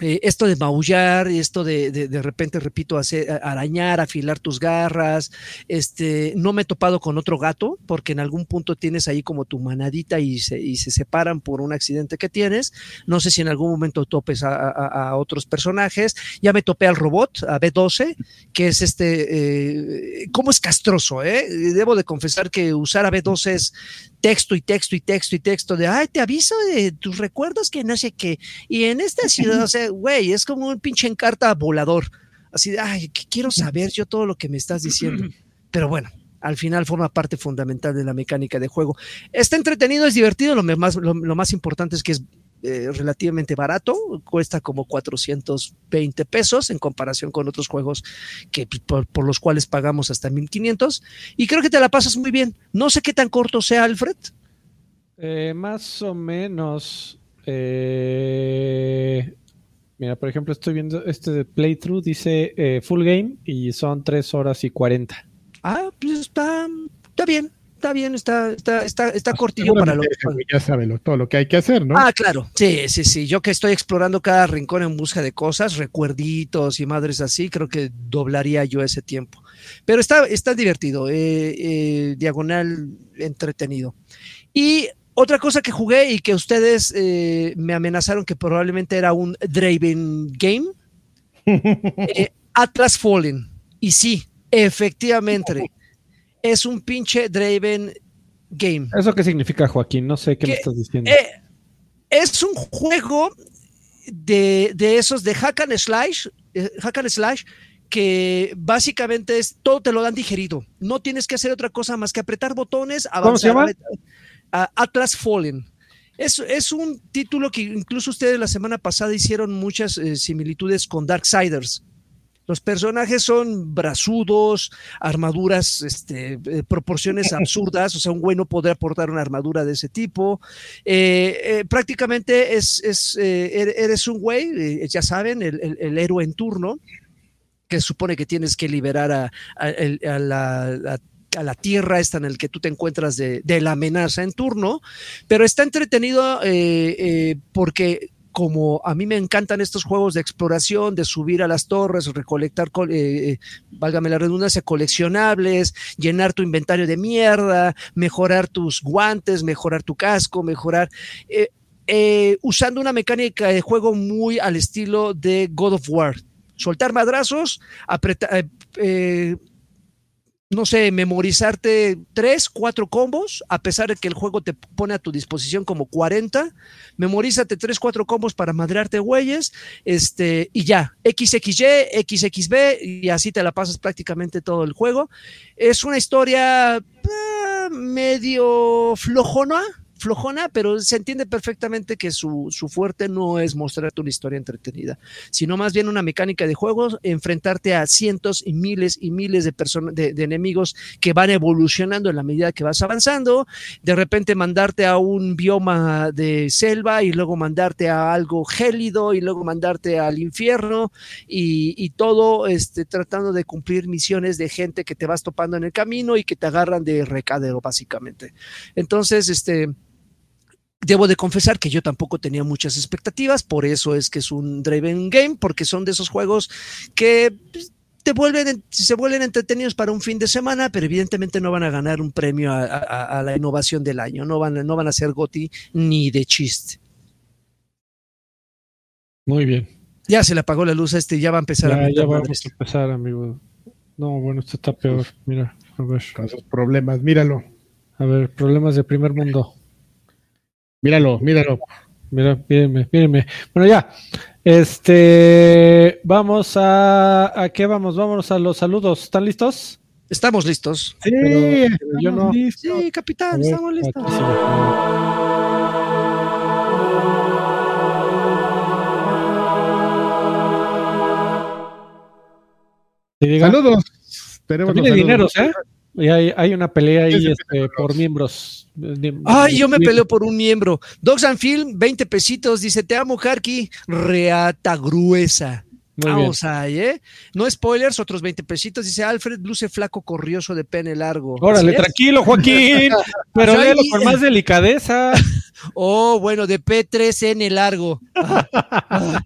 eh, esto de maullar, esto de, de, repente, repito, hacer, arañar, afilar tus garras, este, no me he topado con otro gato, porque en algún punto tienes ahí como tu manadita y se, y se separan por un accidente que tienes. No sé si en algún momento topes a, a, a otros personajes. Ya me topé al robot, a B12, que es este, eh, ¿cómo es castroso? Eh? Debo de confesar que usar a B12 es texto y texto y texto y texto de, ay, te aviso de tus recuerdos que no sé qué. Y en esta ciudad, o sea, güey, es como un pinche encarta volador. Así de, ay, que quiero saber yo todo lo que me estás diciendo. Pero bueno, al final forma parte fundamental de la mecánica de juego. Está entretenido, es divertido, lo más, lo, lo más importante es que es eh, relativamente barato, cuesta como 420 pesos en comparación con otros juegos que pues, por, por, los cuales pagamos hasta 1500 y creo que te la pasas muy bien. No sé qué tan corto sea, Alfred. Eh, más o menos. Eh, mira, por ejemplo, estoy viendo este de playthrough, dice full game y son 3 horas y 40. Ah, pues está, está bien está bien, está, está, está, está cortillo para lo que ya sabe lo, todo lo que hay que hacer, ¿no? Ah, claro, sí, sí, sí. Yo que estoy explorando cada rincón en busca de cosas, recuerditos y madres así, creo que doblaría yo ese tiempo. Pero está, está divertido, eh, eh, diagonal entretenido. Y otra cosa que jugué y que ustedes eh, me amenazaron que probablemente era un Draven Game, Atlas Fallen. Y sí, efectivamente es un pinche Draven game. ¿Eso qué significa, Joaquín? No sé qué que, me estás diciendo. Eh, es un juego de, de, esos de hack and slash, eh, hack and slash, que básicamente es todo te lo dan digerido. No tienes que hacer otra cosa más que apretar botones, avanzar. ¿Cómo se llama? A, Atlas Fallen. Es, es, un título que incluso ustedes la semana pasada hicieron muchas eh, similitudes con Darksiders. Los personajes son brazudos, armaduras, este, eh, proporciones absurdas, o sea, un güey no podría portar una armadura de ese tipo. Eh, eh, prácticamente es, es er, eres un güey, ya saben, el, el, el, héroe en turno, que supone que tienes que liberar a, a, a la, a a la tierra esta en el que tú te encuentras de, de la amenaza en turno, pero está entretenido eh, eh, porque como a mí me encantan estos juegos de exploración, de subir a las torres, recolectar, eh, válgame la redundancia, coleccionables, llenar tu inventario de mierda, mejorar tus guantes, mejorar tu casco, mejorar... Eh, eh, usando una mecánica de juego muy al estilo de God of War. Soltar madrazos, apretar, eh, no sé, memorizarte tres, cuatro combos, a pesar de que el juego te pone a tu disposición como 40, memorízate tres, cuatro combos para madrearte güeyes, este, y ya, XXY, XXB, y así te la pasas prácticamente todo el juego. Es una historia eh, medio flojona, flojona, pero se entiende perfectamente que su, su, fuerte no es mostrarte una historia entretenida, sino más bien una mecánica de juegos, enfrentarte a cientos y miles y miles de, personas, de, de, enemigos que van evolucionando en la medida que vas avanzando, de repente mandarte a un bioma de selva y luego mandarte a algo gélido y luego mandarte al infierno y, y todo este, tratando de cumplir misiones de gente que te vas topando en el camino y que te agarran de recadero básicamente. Entonces, este Debo de confesar que yo tampoco tenía muchas expectativas, por eso es que es un Draven Game, porque son de esos juegos que pues, te vuelven, se vuelven entretenidos para un fin de semana, pero evidentemente no van a ganar un premio a, a, a la innovación del año, no van, no van a ser GOTI ni de chiste. Muy bien. Ya se le apagó la luz a este, ya va a empezar ya, a ya vamos a empezar, amigo. No, bueno, esto está peor. Mira, a ver. Con problemas, míralo. A ver, problemas de primer mundo. Míralo, míralo. Mira, mírenme, mírenme. Bueno, ya. Este, vamos a, ¿a qué vamos? Vámonos a los saludos. ¿Están listos? Estamos listos. Sí, Pero- pero yo no. listos. Sí, capitán, ver, estamos listos. Saludos. Tenemos también los hay dineros. ¿eh? Y hay, hay una pelea ahí este, por miembros. De- Ay, yo me peleo por un miembro. Dogs and Film, 20 pesitos. Dice, te amo, Harky. Reata gruesa. Muy bien. Vamos ahí, ¿eh? No spoilers, otros 20 pesitos. Dice Alfred, luce flaco, corrioso, de pene largo. Órale, tranquilo, Joaquín. Pero Ay, léelo con más delicadeza. Oh, bueno, de P3N largo. Ah, ah,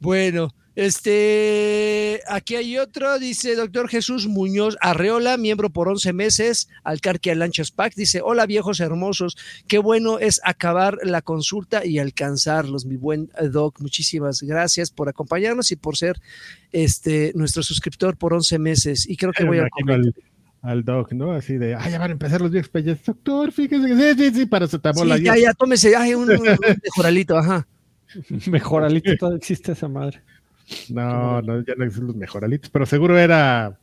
bueno, este, aquí hay otro, dice doctor Jesús Muñoz Arreola, miembro por 11 meses, Alcarquia Lanchas Pack, dice, hola viejos hermosos, qué bueno es acabar la consulta y alcanzarlos, mi buen doc, muchísimas gracias por acompañarnos y por ser este nuestro suscriptor por 11 meses, y creo que voy a al, al doc, ¿no? Así de, ah, ya van a empezar los viejos payas. Doctor, fíjese que sí, sí, sí, para Sí, paracetamol. ya, ya, tómese, ay, un, un mejoralito, ajá. Mejoralito, todavía existe esa madre. No, no, ya no existen los mejoralitos, pero seguro era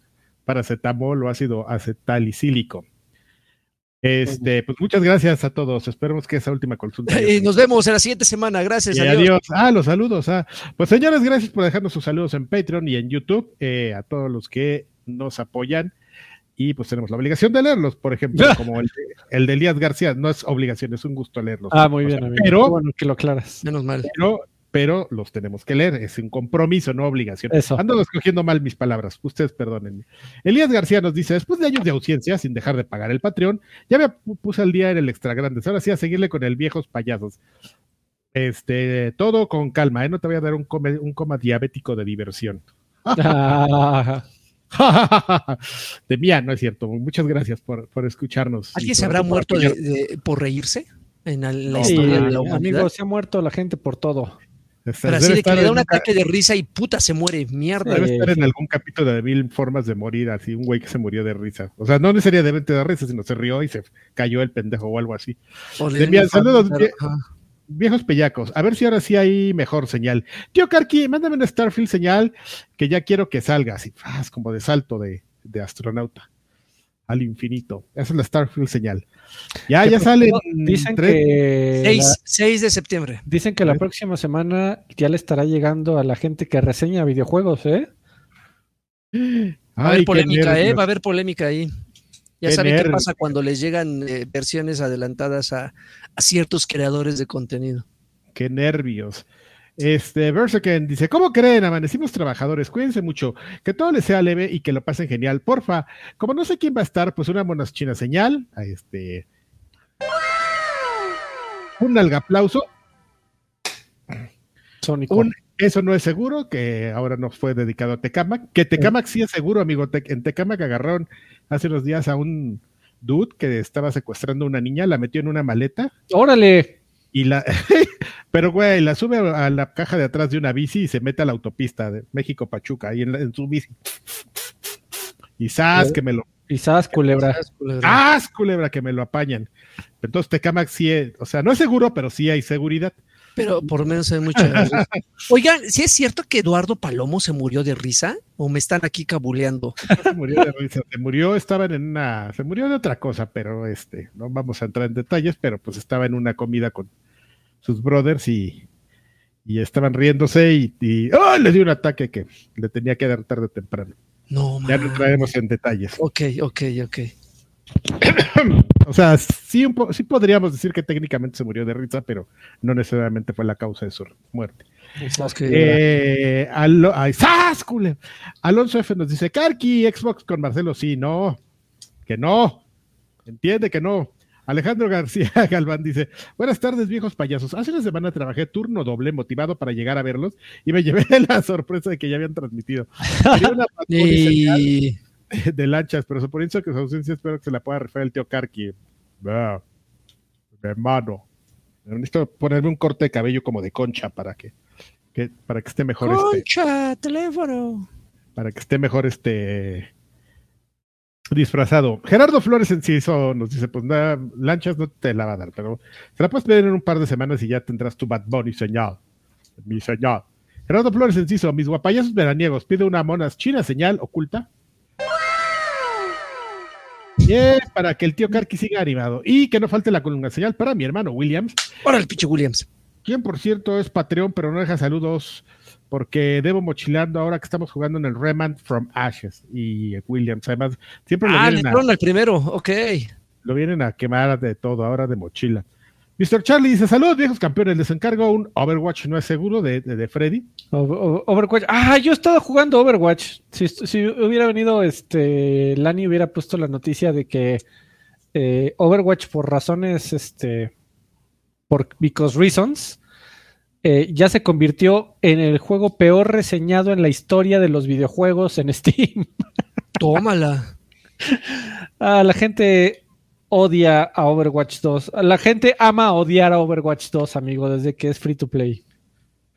paracetamol o ácido acetalicílico. Este, pues muchas gracias a todos. Esperemos que esa última consulta. Y nos vemos en la siguiente semana, gracias, Y adiós. adiós. Ah, los saludos. Ah. Pues señores, gracias por dejarnos sus saludos en Patreon y en YouTube. eh, a todos los que nos apoyan. Y pues tenemos la obligación de leerlos, por ejemplo, como el, de- el de Elías García. No es obligación, es un gusto leerlos. Ah, muy O bien, sea, amigo. pero- Qué bueno que lo aclaras. Menos mal. pero, pero los tenemos que leer. Es un compromiso, no obligación. Eso. Ando escogiendo mal mis palabras. Ustedes perdónenme. Elías García nos dice: Después de años de ausencia, sin dejar de pagar el Patreon, ya me pu- puse al día en el Extra Grandes. Ahora sí, a seguirle con el viejos payasos. Este, todo con calma, ¿eh? No te voy a dar un, come- un coma diabético de diversión. Ah, de mía, no es cierto. Muchas gracias por, por escucharnos. ¿Alguien se por- habrá por muerto de, apoyarnos. de- por reírse en la, la No, sí, historia de la humanidad? amigo, se ha muerto la gente por todo. Pero así de que le da un ataque de risa y puta se muere, mierda. Debe estar en algún capítulo de mil formas de morir, así un güey que se murió de risa. O sea, no necesariamente de risa, sino se rió y se cayó el pendejo o algo así. De mía, saludos. Viejos pellacos, a ver si ahora sí hay mejor señal. Tío Karki, mándame una Starfield señal que ya quiero que salga, así, como de salto de, de astronauta al infinito. Esa es la Starfield señal. Ya, ya sale. Dicen que, 6, la, 6 de septiembre. dicen que la próxima semana ya le estará llegando a la gente que reseña videojuegos, ¿eh? Va a haber polémica, ¿eh? Va a haber polémica ahí. Ya Qué saben qué pasa cuando les llegan eh, versiones adelantadas a, a ciertos creadores de contenido. Qué nervios. Este, Berserken dice, ¿cómo creen? Amanecimos trabajadores, cuídense mucho, que todo les sea leve y que lo pasen genial, porfa. Como no sé quién va a estar, pues una monaschina señal, a este, un alga aplauso, Sónico. un eso no es seguro, que ahora nos fue dedicado a Tecamac, que Tecamac sí es seguro, amigo, Te- en Tecamac agarraron hace unos días a un dude que estaba secuestrando a una niña, la metió en una maleta Órale. Y la, pero güey, la sube a la caja de atrás de una bici y se mete a la autopista de México Pachuca, ahí en, la- en su bici. Y ¡zas! que me lo, Quizás, culebra. culebra que me lo apañan. Entonces Tecamac sí, es- o sea, no es seguro, pero sí hay seguridad. Pero por lo menos hay mucha risa. Oigan, ¿sí es cierto que Eduardo Palomo se murió de risa? ¿O me están aquí cabuleando? Se murió de risa, se murió, estaban en una, se murió de otra cosa, pero este, no vamos a entrar en detalles, pero pues estaba en una comida con sus brothers y, y estaban riéndose y, y ¡oh! le dio un ataque que le tenía que dar tarde o temprano. No, Ya man. no traemos en detalles. Ok, ok, ok. O sea, sí, sí podríamos decir que técnicamente se murió de risa, pero no necesariamente fue la causa de su muerte. Eh. Alonso F nos dice, Karki, Xbox con Marcelo, sí, no, que no, entiende que no. Alejandro García Galván dice, buenas tardes viejos payasos, hace una semana trabajé turno doble motivado para llegar a verlos y me llevé la sorpresa de que ya habían transmitido. Una de lanchas, pero suponiendo que su ausencia espero que se la pueda referir el tío Karki. Ah, mi hermano. Necesito ponerme un corte de cabello como de concha para que, que- para que esté mejor este, Concha, teléfono. para que esté mejor este disfrazado. Gerardo Flores Enciso nos dice, pues nada, lanchas no te la va a dar, pero se la puedes pedir en un par de semanas y ya tendrás tu Bad Bunny señal. Mi señal. Gerardo Flores Enciso, mis guapayazos veraniegos, pide una monas china señal oculta. Es para que el tío Karki siga animado. Y que no falte la columna señal para mi hermano Williams, Ahora el pinche Williams. quien por cierto es Patreon, pero no deja saludos porque debo mochilando ahora que estamos jugando en el Remand from Ashes. Y Williams, además, siempre lo Ah, le vienen, a, al primero. Ok. lo vienen a quemar de todo, ahora de mochila. Mr. Charlie dice: Saludos, viejos campeones. Les encargo un Overwatch, no es seguro, de, de, de Freddy. Overwatch. Ah, yo estaba jugando Overwatch. Si, si hubiera venido este Lani hubiera puesto la noticia de que eh, Overwatch por razones este por because reasons eh, ya se convirtió en el juego peor reseñado en la historia de los videojuegos en Steam. Tómala. Ah, la gente odia a Overwatch 2. La gente ama odiar a Overwatch 2, amigo, desde que es free to play.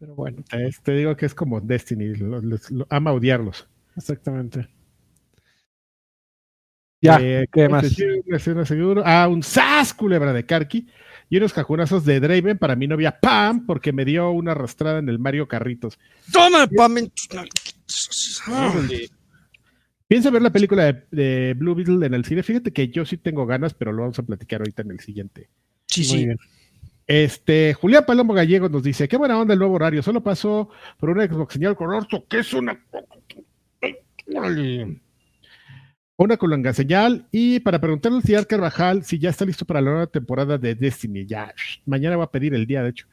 Pero bueno, Te digo que es como Destiny, lo- les- lo- ama odiarlos. exactamente. Ya, Eh, ¿qué más? seguro. Ah, un sas culebra de Karki y unos cajunazos de Draven para mi novia Pam, porque me dio una arrastrada en el Mario Carritos. Toma, Pam. Piensa ver la película de, de Blue Beetle en el cine. Fíjate que yo sí tengo ganas, pero lo vamos a platicar ahorita en el siguiente. Sí, Muy sí. bien. Este, Julián Palomo Gallego nos dice, qué buena onda el nuevo horario, solo pasó por una Xbox señal con orto, que es una... Una colonga señal y para preguntarle al señor Carvajal si ya está listo para la nueva temporada de Destiny. Ya, mañana va a pedir el día, de hecho.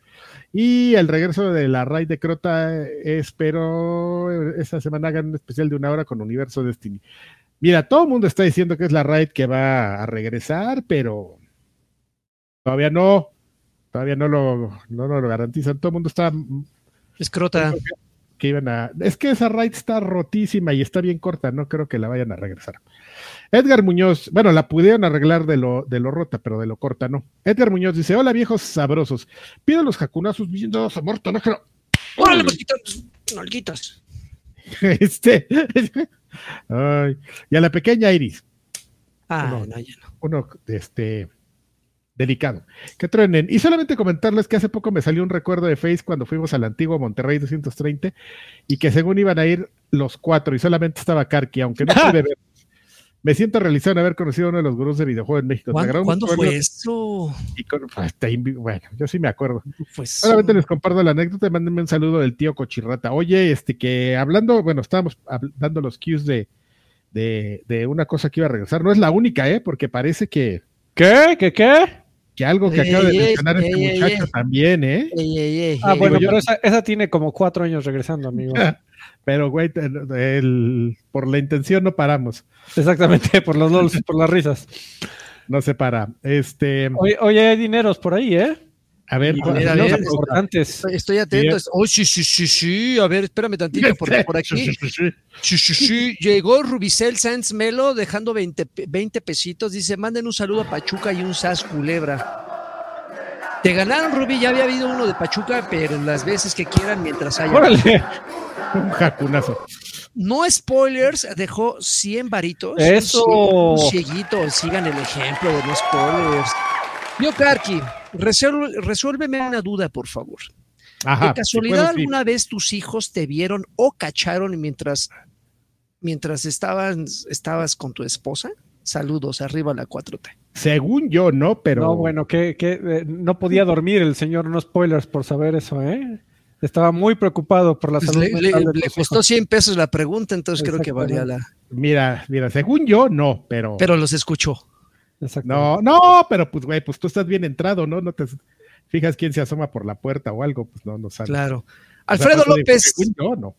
Y el regreso de la raid de Crota, espero esta semana hagan un especial de una hora con Universo Destiny. Mira, todo el mundo está diciendo que es la raid que va a regresar, pero todavía no. Todavía no lo, no lo garantizan. Todo el mundo está Escrota. que iban a. Es que esa raid está rotísima y está bien corta. No creo que la vayan a regresar. Edgar Muñoz, bueno, la pudieron arreglar de lo, de lo rota, pero de lo corta no. Edgar Muñoz dice: Hola viejos sabrosos. Pido los jacunazos bien dados a muerto, no. Órale, malditas nalguitas. Este. Ay, y a la pequeña Iris. Ah, No. no, ya no. uno este delicado. Que truenen. Y solamente comentarles que hace poco me salió un recuerdo de Face cuando fuimos al antiguo Monterrey 230 y que según iban a ir los cuatro y solamente estaba Karki, aunque no pude ver. Me siento realizado en haber conocido a uno de los gurús de videojuegos en México. ¿Cuándo, ¿cuándo fue eso? y con- pues, te bueno, yo sí me acuerdo. Pues, Solamente les comparto la anécdota, mándenme un saludo del tío Cochirrata. Oye, este que hablando, bueno, estábamos dando los cues de, de, de una cosa que iba a regresar. No es la única, ¿eh? Porque parece que, ¿Qué? ¿Qué? ¿Qué? que algo que Ey, acaba de mencionar ey, este ey, muchacho ey. también, ¿eh? Ey, ey, ey, Ah, ey. bueno, yo- pero esa, esa tiene como cuatro años regresando, amigo. Pero, güey, el- por la intención no paramos. Exactamente, por los lols, por las risas. No se para. Este, Oye, oye, hay dineros por ahí, ¿eh? a ver, Y ¿cuál- mira, a ver, importantes. Estoy, atento. Oh, sí, sí, sí, sí. A ver, espérame tantito, porque por aquí. Sí, sí, sí. Llegó Rubicel Sanz Melo dejando 20, pe- 20 pesitos. Dice: manden un saludo a Pachuca y un sas culebra. Te ganaron, Rubi. Ya había habido uno de Pachuca, pero las veces que quieran mientras haya. Órale. Un jacunazo. No spoilers, dejó 100 varitos. Eso. Un cieguito, sigan el ejemplo de no spoilers. Yo, Karki, resuélveme una duda, por favor. Ajá, ¿De casualidad si puedo, sí. alguna vez tus hijos te vieron o cacharon mientras, mientras estaban, estabas con tu esposa? Saludos, arriba la 4T. Según yo, no, pero. No, bueno, que, que, eh, no podía dormir el señor, no spoilers por saber eso, ¿eh? Estaba muy preocupado por la Pues salud le, mental le- de le costó hijos. 100 pesos la pregunta, entonces creo que valía la... Mira, mira, según yo, no, pero. Pero los escuchó. No, no, pero pues, güey, pues tú estás bien entrado, ¿no? No te fijas quién se asoma por la puerta o algo, pues no, no sabes. Claro. O sea, Alfredo digo, López, según yo, no.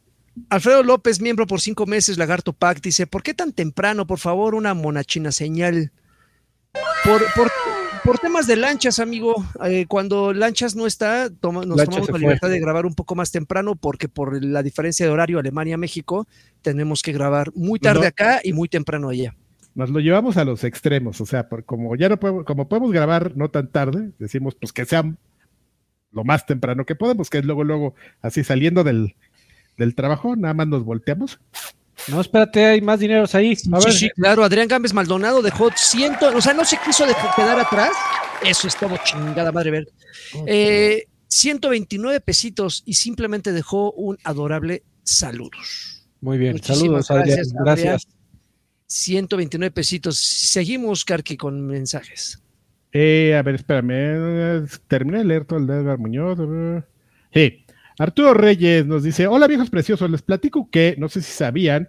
Alfredo López, miembro por cinco meses, Lagarto Pack, dice, ¿por qué tan temprano? Por favor, una monachina señal. Por, por, por temas de lanchas, amigo. eh, cuando lanchas no está, toma- nos Lanchas tomamos la libertad de grabar un poco más temprano porque por la diferencia de horario Alemania-México tenemos que grabar muy tarde No. acá y muy temprano allá. Nos lo llevamos a los extremos, o sea, por, como ya no podemos, como podemos grabar no tan tarde, decimos pues que sea lo más temprano que podemos, que es luego, luego, así saliendo del, del trabajo, nada más nos volteamos. No, espérate, hay más dineros ahí. A Sí, ver, sí, claro, Adrián Gámez Maldonado dejó ciento, o sea, no se quiso de- quedar atrás. Eso estuvo chingada madre ver. Eh, 129 pesitos y simplemente dejó un adorable saludos. muy bien. muchísimas Saludos, Adrián. gracias, Gracias. 129 pesitos. Seguimos, Karki, con mensajes. Eh, a ver, espérame, eh, terminé de leer todo el de Edgar Muñoz. ver. Sí, Arturo Reyes nos dice, hola viejos preciosos, les platico que, no sé si sabían,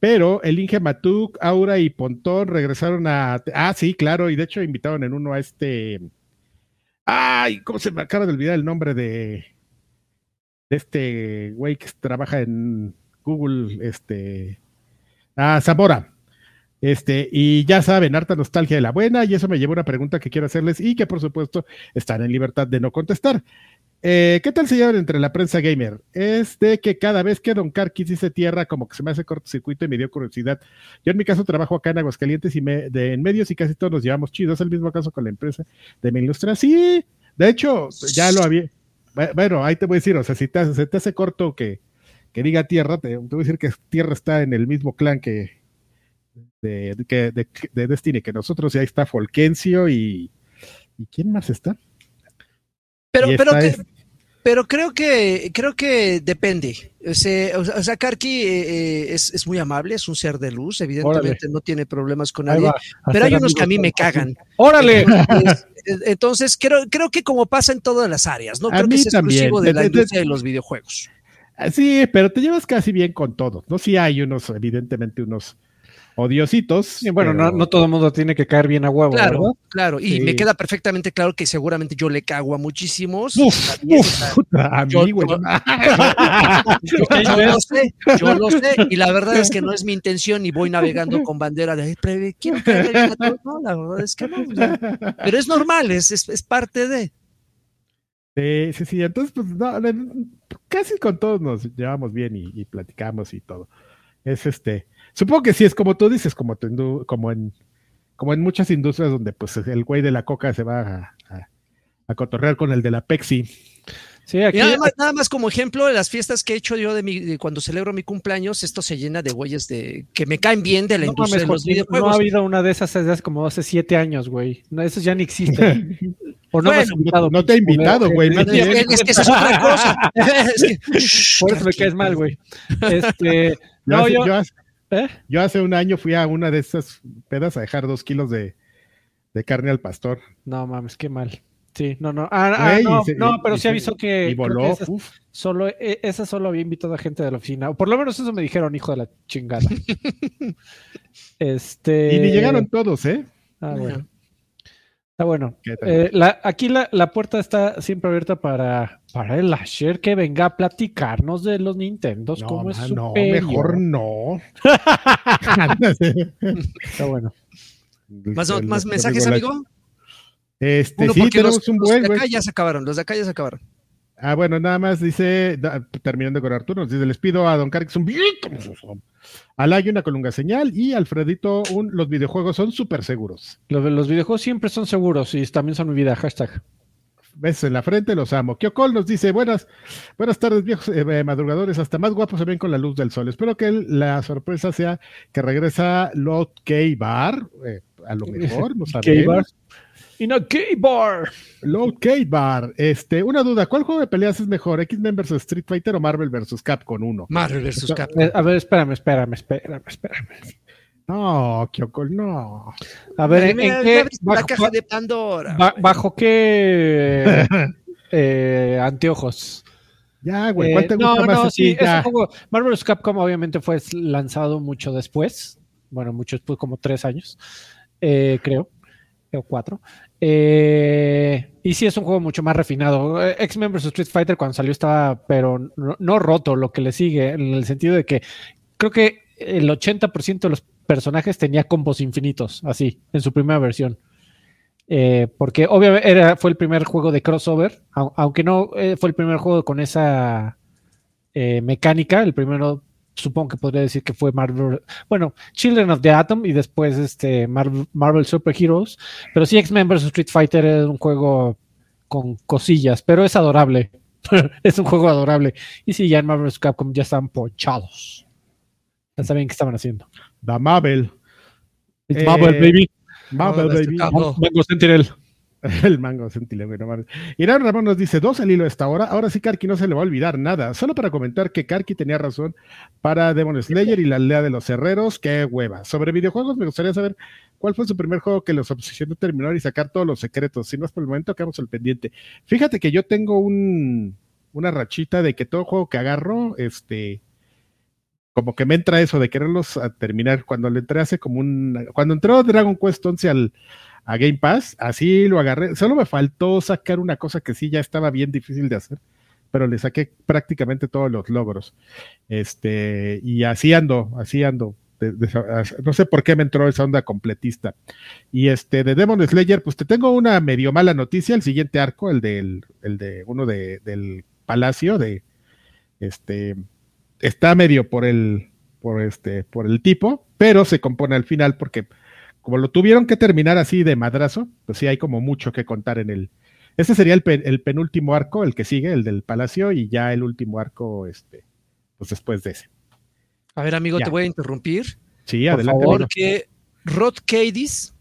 pero el Inge Matuk, Aura y Pontón regresaron a... Ah, sí, claro, y de hecho invitaron en uno a este... Ay, ¿cómo se me acaba de olvidar el nombre de, de este güey que trabaja en Google, este... Ah, Zamora. Este, y ya saben, harta nostalgia de la buena, y eso me lleva a una pregunta que quiero hacerles y que por supuesto están en libertad de no contestar. Eh, ¿Qué tal se llevan entre la prensa gamer? Es de que cada vez que Don Carquis dice tierra, como que se me hace cortocircuito y me dio curiosidad. Yo en mi caso trabajo acá en Aguascalientes y me, de, en medios y casi todos nos llevamos chidos. Es el mismo caso con la empresa de mi industria. Sí, de hecho, ya lo había. Bueno, ahí te voy a decir, o sea, si te hace, te hace corto que, que diga tierra, te, te voy a decir que tierra está en el mismo clan que, de, de, de, de, Destiny que nosotros, y ahí está Folkencio y, y ¿quién más está? Pero, pero, que- es- pero creo que creo que depende. O sea, o sea, Karki eh, eh, es, es muy amable, es un ser de luz, evidentemente no tiene problemas con nadie, pero hay unos que a mí me cagan. ¡Órale! Es- Entonces, creo, creo que como pasa en todas las áreas, no A creo que sea exclusivo también. de la industria de los videojuegos. Ah, Sí, pero te llevas casi bien con todos, ¿no? Sí hay unos, evidentemente, unos odiositos. Sí, bueno, pero- no, no todo el mundo tiene que caer bien a huevo, Claro, ¿verdad? claro, y Sí. me queda perfectamente claro que seguramente yo le cago a muchísimos. Uf, uf, a yo- mí, güey. yo- yo lo sé, yo lo sé, y la verdad es que no es mi intención y voy navegando con bandera de "Ay, pre- quiero caerle bien a todos". No, la verdad es que no. pero es normal, es, es, es parte de. Sí, sí, sí. Entonces, pues, no, casi con todos nos llevamos bien y, y platicamos y todo. Es este. Supongo que sí es como tú dices, como, tu como en como en muchas industrias donde pues el güey de la coca se va a, a- a cotorrear con el de la Pepsi. Sí, aquí Y nada, más, nada más como ejemplo de las fiestas que he hecho yo de, mi, de cuando celebro mi cumpleaños, esto se llena de güeyes de que me caen bien de la no, industria mames, de los Joaquín, no videojuegos. ha habido una de esas desde hace como hace siete años, güey. No, esos ya ni existen. O no me has Bueno, invitado, no te he invitado, güey, más Es, bien. es- es que esa es otra cosa. Es que- Por eso me caes mal, güey. Este, Yo, no, hace, yo, yo hace- ¿eh? yo hace un año fui a una de esas pedas a dejar dos kilos de, de carne al pastor. No mames, qué mal. Sí, no, no. Ah, ah, no, se- no, pero sí se- avisó que, y que voló. esas uf. solo, eh, esa solo había invitado a gente de la oficina. O por lo menos eso me dijeron, hijo de la chingada. este. Y ni llegaron todos, ¿eh? Ah, bueno. Está bueno. Eh, la- aquí la, la puerta está siempre abierta para, para el Asher que venga a platicarnos de los Nintendos. No, cómo es ma, su no, mejor no. Está bueno. ¿Más, El- más el- mensajes, amigo? Este, Uno, sí, tenemos los, un los buen, de güey. acá ya se acabaron, los de acá ya se acabaron. Ah, bueno, nada más dice, da- terminando con Arturo, nos dice, les pido a Don Carix un Alay una colunga señal y Alfredito un los videojuegos son súper seguros. Los, los videojuegos siempre son seguros y también son mi vida. Hashtag. Besos en la frente, los amo. Kyokol nos dice, buenas, buenas tardes, viejos eh, eh, madrugadores, hasta más guapos se ven con la luz del sol. Espero que el- la sorpresa sea que regresa Lot K Bar, eh, a lo mejor, no sabemos. In a gay bar. Low Kate Bar. Este, una duda, ¿cuál juego de peleas es mejor? ¿X-Men vs Street Fighter o Marvel vs Capcom 1? Marvel vs. Capcom. Eh, A ver, espérame, espérame, espérame, espérame. No, Kyoko, no. A ver, ¿en, qué, abriste la bajo, caja de Pandora. ba- bajo qué eh, anteojos? Ya, güey, ¿cuál Eh, te no, más? no, a sí, ti? Ya. ese juego, Marvel vs. Capcom obviamente fue lanzado mucho después, bueno, mucho después, como tres años, eh, creo, o cuatro. Eh, y sí es un juego mucho más refinado. Eh, X-Men vs. Street Fighter cuando salió estaba, pero no, roto lo que le sigue, en el sentido de que creo que el 80% de los personajes tenía combos infinitos, así, en su primera versión. Eh, porque obviamente fue el primer juego de crossover, au- aunque no fue el primer juego con esa mecánica. El primero, supongo que podría decir que fue Marvel, bueno, Children of the Atom y después este Marvel, Marvel Super Heroes. Pero sí, X-Men vs. Street Fighter es un juego con cosillas, pero es adorable. es un juego adorable. Y sí, ya en Marvel vs. Capcom ya están ponchados. Ya saben qué estaban haciendo. Da Mabel. It's Eh, Marvel, baby. No, baby. este. Mango Sentinel. El mango sentinel, güey, no. Irán Ramón nos dice, dos al hilo esta hora. Ahora sí, Karki no se le va a olvidar nada. Solo para comentar que Karki tenía razón para Demon Slayer y la aldea de los herreros. Qué hueva. Sobre videojuegos, me gustaría saber cuál fue su primer juego que los obsesionó terminar y sacar todos los secretos. Si no es por el momento, quedamos al pendiente. Fíjate que yo tengo un, una rachita de que todo juego que agarro, este, como que me entra eso de quererlos a terminar. Cuando le entré hace como un, cuando entró Dragon Quest 11 al a Game Pass, así lo agarré. Solo me faltó sacar una cosa que sí ya estaba bien difícil de hacer, pero le saqué prácticamente todos los logros. Este, y así ando, así ando. No sé por qué me entró esa onda completista. Y este, de Demon Slayer, pues te tengo una medio mala noticia. El siguiente arco, el del, el de uno de, del palacio, de este, está medio por el, por este, por el tipo, pero se compone al final porque como lo tuvieron que terminar así de madrazo, pues sí hay como mucho que contar en el. Ese sería el, pe- el penúltimo arco, el que sigue, el del palacio, y ya el último arco, este, pues después de ese. A ver, amigo, Ya. te voy a interrumpir Sí, Por adelante. favor. porque Rod Cadiz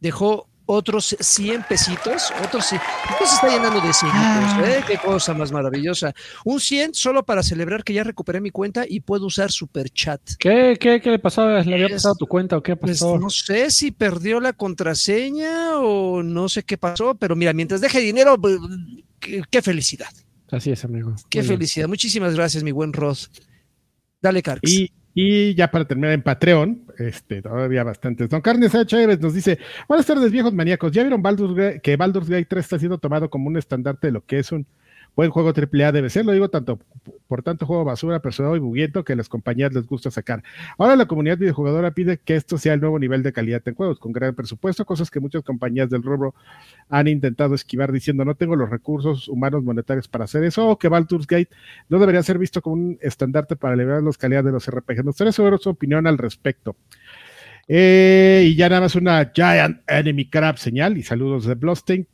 dejó otros 100 pesitos, otros 100. Esto se está llenando de ciencitos, ¿eh? Qué cosa más maravillosa. Un 100 solo para celebrar que ya recuperé mi cuenta y puedo usar Super Chat. ¿Qué, qué, qué le pasó? ¿Le había pasado tu cuenta o qué Pues pasó? no sé si perdió la contraseña o no sé qué pasó, pero mira, mientras deje dinero, pues, qué, qué felicidad, Así es, amigo. qué Muy bien. felicidad. Muchísimas gracias, mi buen Rod. Dale, Carx. Y, y ya para terminar en Patreon, este, todavía bastantes. Don Carnes H. Chévez nos dice: Buenas tardes, viejos maníacos. ¿Ya vieron Baldur's que Baldur's Gate 3 está siendo tomado como un estandarte de lo que es un buen juego AAA? Debe ser, lo digo tanto por tanto juego basura, personal y bugueto que a las compañías les gusta sacar. Ahora la comunidad videojugadora pide que esto sea el nuevo nivel de calidad en juegos, con gran presupuesto, cosas que muchas compañías del rubro han intentado esquivar diciendo no tengo los recursos humanos monetarios para hacer eso, o que Baldur's Gate no debería ser visto como un estandarte para elevar las calidades de los RPG. Me gustaría saber su opinión al respecto. Eh, y ya nada más una Giant Enemy Crab señal y saludos de Bloodstained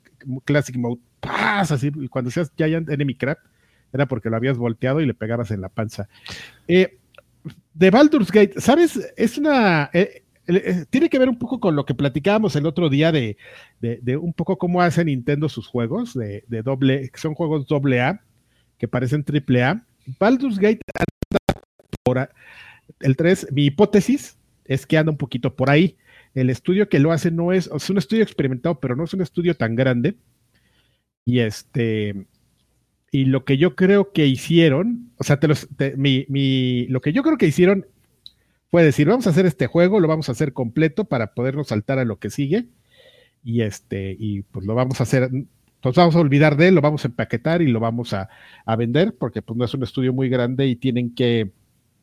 Classic Mode. ¡Paz! Así, cuando seas Giant Enemy Crab, era porque lo habías volteado y le pegabas en la panza. Eh, de Baldur's Gate, ¿sabes? Es una. eh, eh, tiene que ver un poco con lo que platicábamos el otro día de, de, de un poco cómo hace Nintendo sus juegos, de, de doble, que son juegos doble A, que parecen triple A. Baldur's Gate anda por el 3, mi hipótesis es que anda un poquito por ahí. El estudio que lo hace no es, es un estudio experimentado, pero no es un estudio tan grande. Y este, y lo que yo creo que hicieron, o sea, te los, mi, mi- lo que yo creo que hicieron fue decir, vamos a hacer este juego, lo vamos a hacer completo para podernos saltar a lo que sigue. Y este, y pues lo vamos a hacer, nos vamos a olvidar de él, lo vamos a empaquetar y lo vamos a, a vender, porque pues no es un estudio muy grande y tienen que,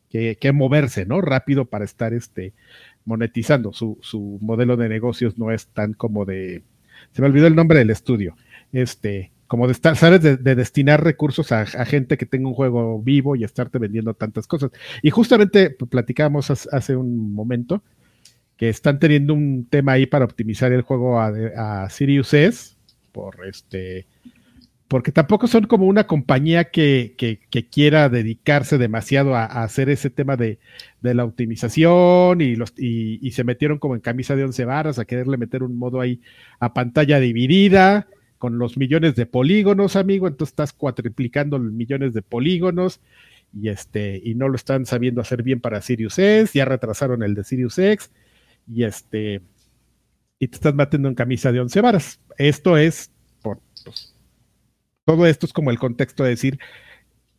que, que moverse, ¿no? Rápido para estar este, monetizando. Su, su modelo de negocios no es tan como de. Se me olvidó el nombre del estudio. Este, como de estar, ¿sabes? De, de destinar recursos a, gente que tenga un juego vivo y estarte vendiendo tantas cosas. Y justamente platicábamos hace, hace un momento que están teniendo un tema ahí para optimizar el juego a, a Sirius S por este porque tampoco son como una compañía que, que, quiera dedicarse demasiado a, hacer ese tema de, de la optimización y, los, y, se metieron como en camisa de once varas a quererle meter un modo ahí a pantalla dividida con los millones de polígonos, amigo, entonces estás cuatriplicando los millones de polígonos y este y no lo están sabiendo hacer bien para Sirius X, ya retrasaron el de Sirius X y este y te estás metiendo en camisa de once varas. Esto es por pues, todo esto es como el contexto de decir,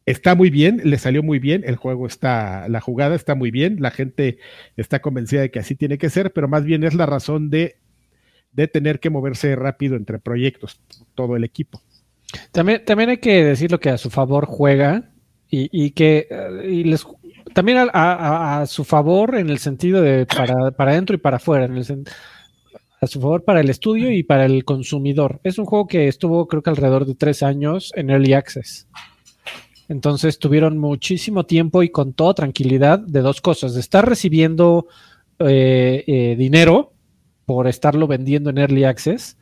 está muy bien, le salió muy bien, el juego está, la jugada está muy bien, la gente está convencida de que así tiene que ser, pero más bien es la razón de, de tener que moverse rápido entre proyectos, todo el equipo. También, también hay que decir lo que a su favor juega y, y que y les, también a, a, su favor en el sentido de para, para adentro y para afuera, en el a su favor para el estudio y para el consumidor. Es un juego que estuvo creo que alrededor de tres años en Early Access. Entonces tuvieron muchísimo tiempo y con toda tranquilidad de dos cosas, de estar recibiendo eh, eh, dinero por estarlo vendiendo en Early Access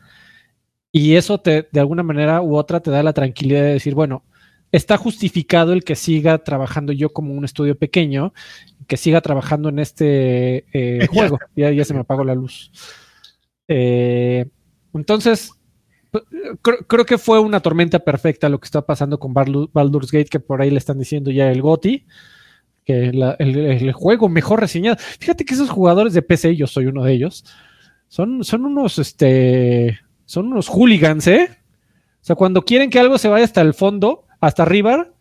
y eso te, de alguna manera u otra te da la tranquilidad de decir, bueno, está justificado el que siga trabajando yo como un estudio pequeño, que siga trabajando en este eh, juego. Ya, ya se me apagó la luz. Eh, entonces, creo, que fue una tormenta perfecta lo que está pasando con Baldur's Gate, que por ahí le están diciendo ya el GOTI, que el, el, juego mejor reseñado. Fíjate que esos jugadores de PC, yo soy uno de ellos, son, son unos, este, son unos hooligans, ¿eh? O sea, cuando quieren que algo se vaya hasta el fondo, hasta arriba,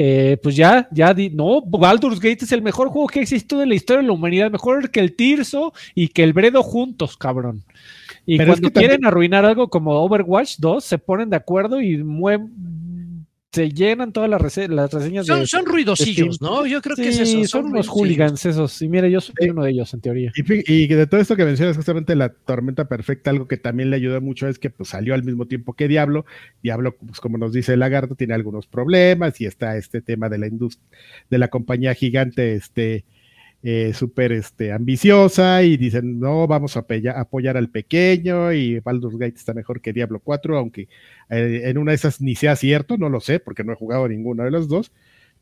eh, pues ya, ya, di, no, Baldur's Gate es el mejor juego que ha existido en la historia de la humanidad, mejor que el Tirso y que el Bredo juntos, cabrón. Y Pero cuando es que quieren también... arruinar algo como Overwatch 2, se ponen de acuerdo y mueven, se llenan todas las, rese las reseñas. Son, de, son ruidosillos, de ¿no? Yo creo sí, que es eso. Son, son unos hooligans esos. Y mira, yo soy sí. uno de ellos, en teoría. Y, y, de todo esto que mencionas, justamente la tormenta perfecta, algo que también le ayudó mucho es que pues, salió al mismo tiempo que Diablo. Diablo, pues, como nos dice el lagarto, tiene algunos problemas y está este tema de la industria, de la compañía gigante, este eh, súper este, ambiciosa y dicen, no, vamos a apoyar, al pequeño y Baldur's Gate está mejor que Diablo 4, aunque eh, en una de esas ni sea cierto, no lo sé, porque no he jugado ninguna de las dos,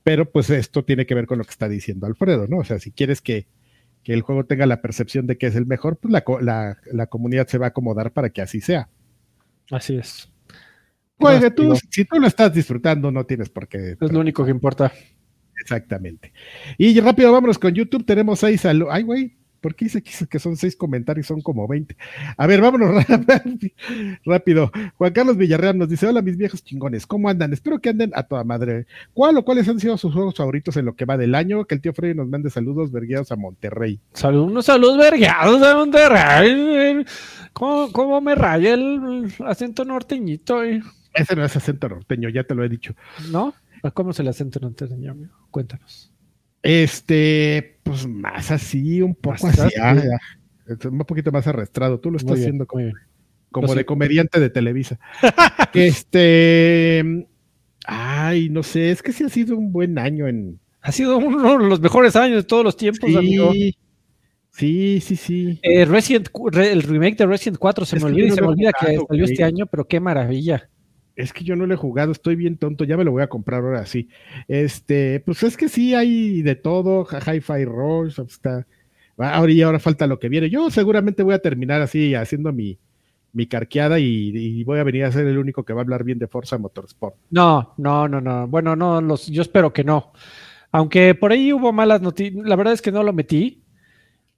pero pues esto tiene que ver con lo que está diciendo Alfredo, ¿no? O sea, si quieres que, que el juego tenga la percepción de que es el mejor, pues la, la, la comunidad se va a acomodar para que así sea. Así es. Juegue tú, si tú lo estás disfrutando, no tienes por qué. Es lo único que importa. Exactamente. Y rápido, vámonos con YouTube. Tenemos seis saludos. Ay, güey, ¿por qué dice que son seis comentarios? Son como 20. A ver, vámonos rápido. Juan Carlos Villarreal nos dice: Hola, mis viejos chingones, ¿cómo andan? Espero que anden a toda madre. ¿Cuál o cuáles han sido sus juegos favoritos en lo que va del año? Que el tío Freddy nos mande saludos vergueados a Monterrey. Saludos, unos saludos vergueados a Monterrey. ¿Cómo, cómo me raya el acento norteñito? Eh? Ese no es acento norteño, ya te lo he dicho. ¿No? ¿Cómo se le acento norteño? Cuéntanos. Este, pues más así, un poco así, ah, ya, un poquito más arrastrado. Tú lo estás bien, haciendo como, como de comediante de Televisa. este, ay, no sé, es que sí ha sido un buen año en. Ha sido uno de los mejores años de todos los tiempos, sí. amigo. Sí, sí, sí. Eh, Resident, el remake de Resident 4 se es me olvida y se me olvida que salió este año, pero qué maravilla es que yo no lo he jugado, estoy bien tonto, ya me lo voy a comprar ahora sí. Este, pues es que sí hay de todo, Hi-Fi Rush, está. Ahora y ahora falta lo que viene. Yo seguramente voy a terminar así haciendo mi, mi carqueada y, y, voy a venir a ser el único que va a hablar bien de Forza Motorsport. No, no, no, no. Bueno, no, los, yo espero que no. Aunque por ahí hubo malas noticias, la verdad es que no lo metí.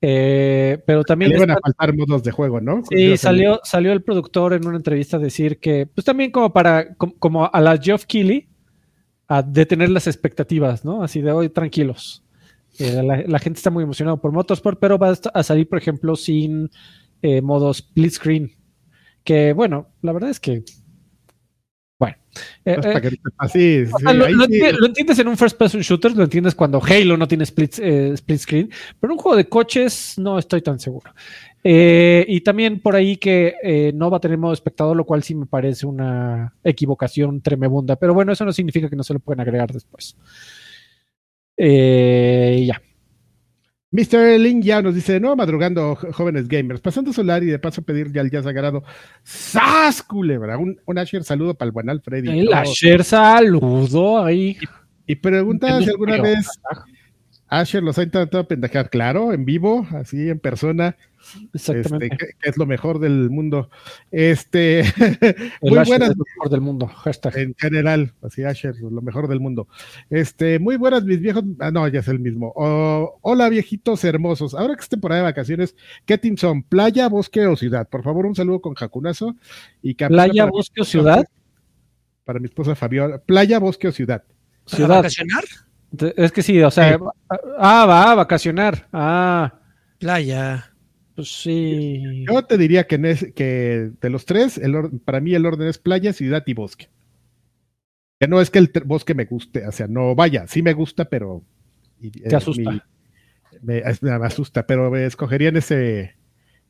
Eh, pero también. Le iban a faltar modos de juego, ¿no? Sí, salió, salió el productor en una entrevista a decir que, pues también como para, como, como a la Geoff Keighley, a detener las expectativas, ¿no? Así de hoy, tranquilos. Eh, la, la, gente está muy emocionada por Motorsport, pero va a salir, por ejemplo, sin eh, modo split screen. Que bueno, la verdad es que bueno, eh, eh, así, sí, lo, lo, sí. lo, entiendes en un first person shooter, lo entiendes cuando Halo no tiene split, eh, split screen, pero un juego de coches no estoy tan seguro. Eh, y también por ahí que no va a tener modo espectador, lo cual sí me parece una equivocación tremenda. Pero bueno, eso no significa que no se lo pueden agregar después. Eh, ya. Mr. Link ya nos dice, no, madrugando jóvenes gamers, pasando solar y de paso pedir ya el ya sagrado. ¡Sas, culebra! Un, un Asher saludo para el buen Alfredi. El Asher saludo ahí. Y, y pregunta si alguna vez Asher los ha intentado pendejar, claro, en vivo, así en persona. Exactamente. Este, que, que es lo mejor del mundo. Este, muy Asher buenas es lo mejor del mundo. Hashtag. en general, así Asher, lo mejor del mundo. Este, muy buenas mis viejos, ah, no, ya es el mismo. Oh, hola viejitos hermosos, ahora que es temporada de vacaciones, ¿qué team son? ¿Playa, bosque o ciudad? Por favor, un saludo con Jacunazo y Playa, bosque o ciudad. Para mi esposa Fabiola. Playa, bosque o ciudad. ¿Para Ciudad. vacacionar? Es que sí, o sea, Sí. ah, va a vacacionar. Ah, Playa. Pues sí. Yo te diría que, es- que de los tres, el or- para mí el orden es playa, ciudad y bosque. Que no es que el bosque me guste, o sea, no vaya, sí me gusta, pero. y- Te asusta. mi- me, es- me asusta, pero me escogería en ese,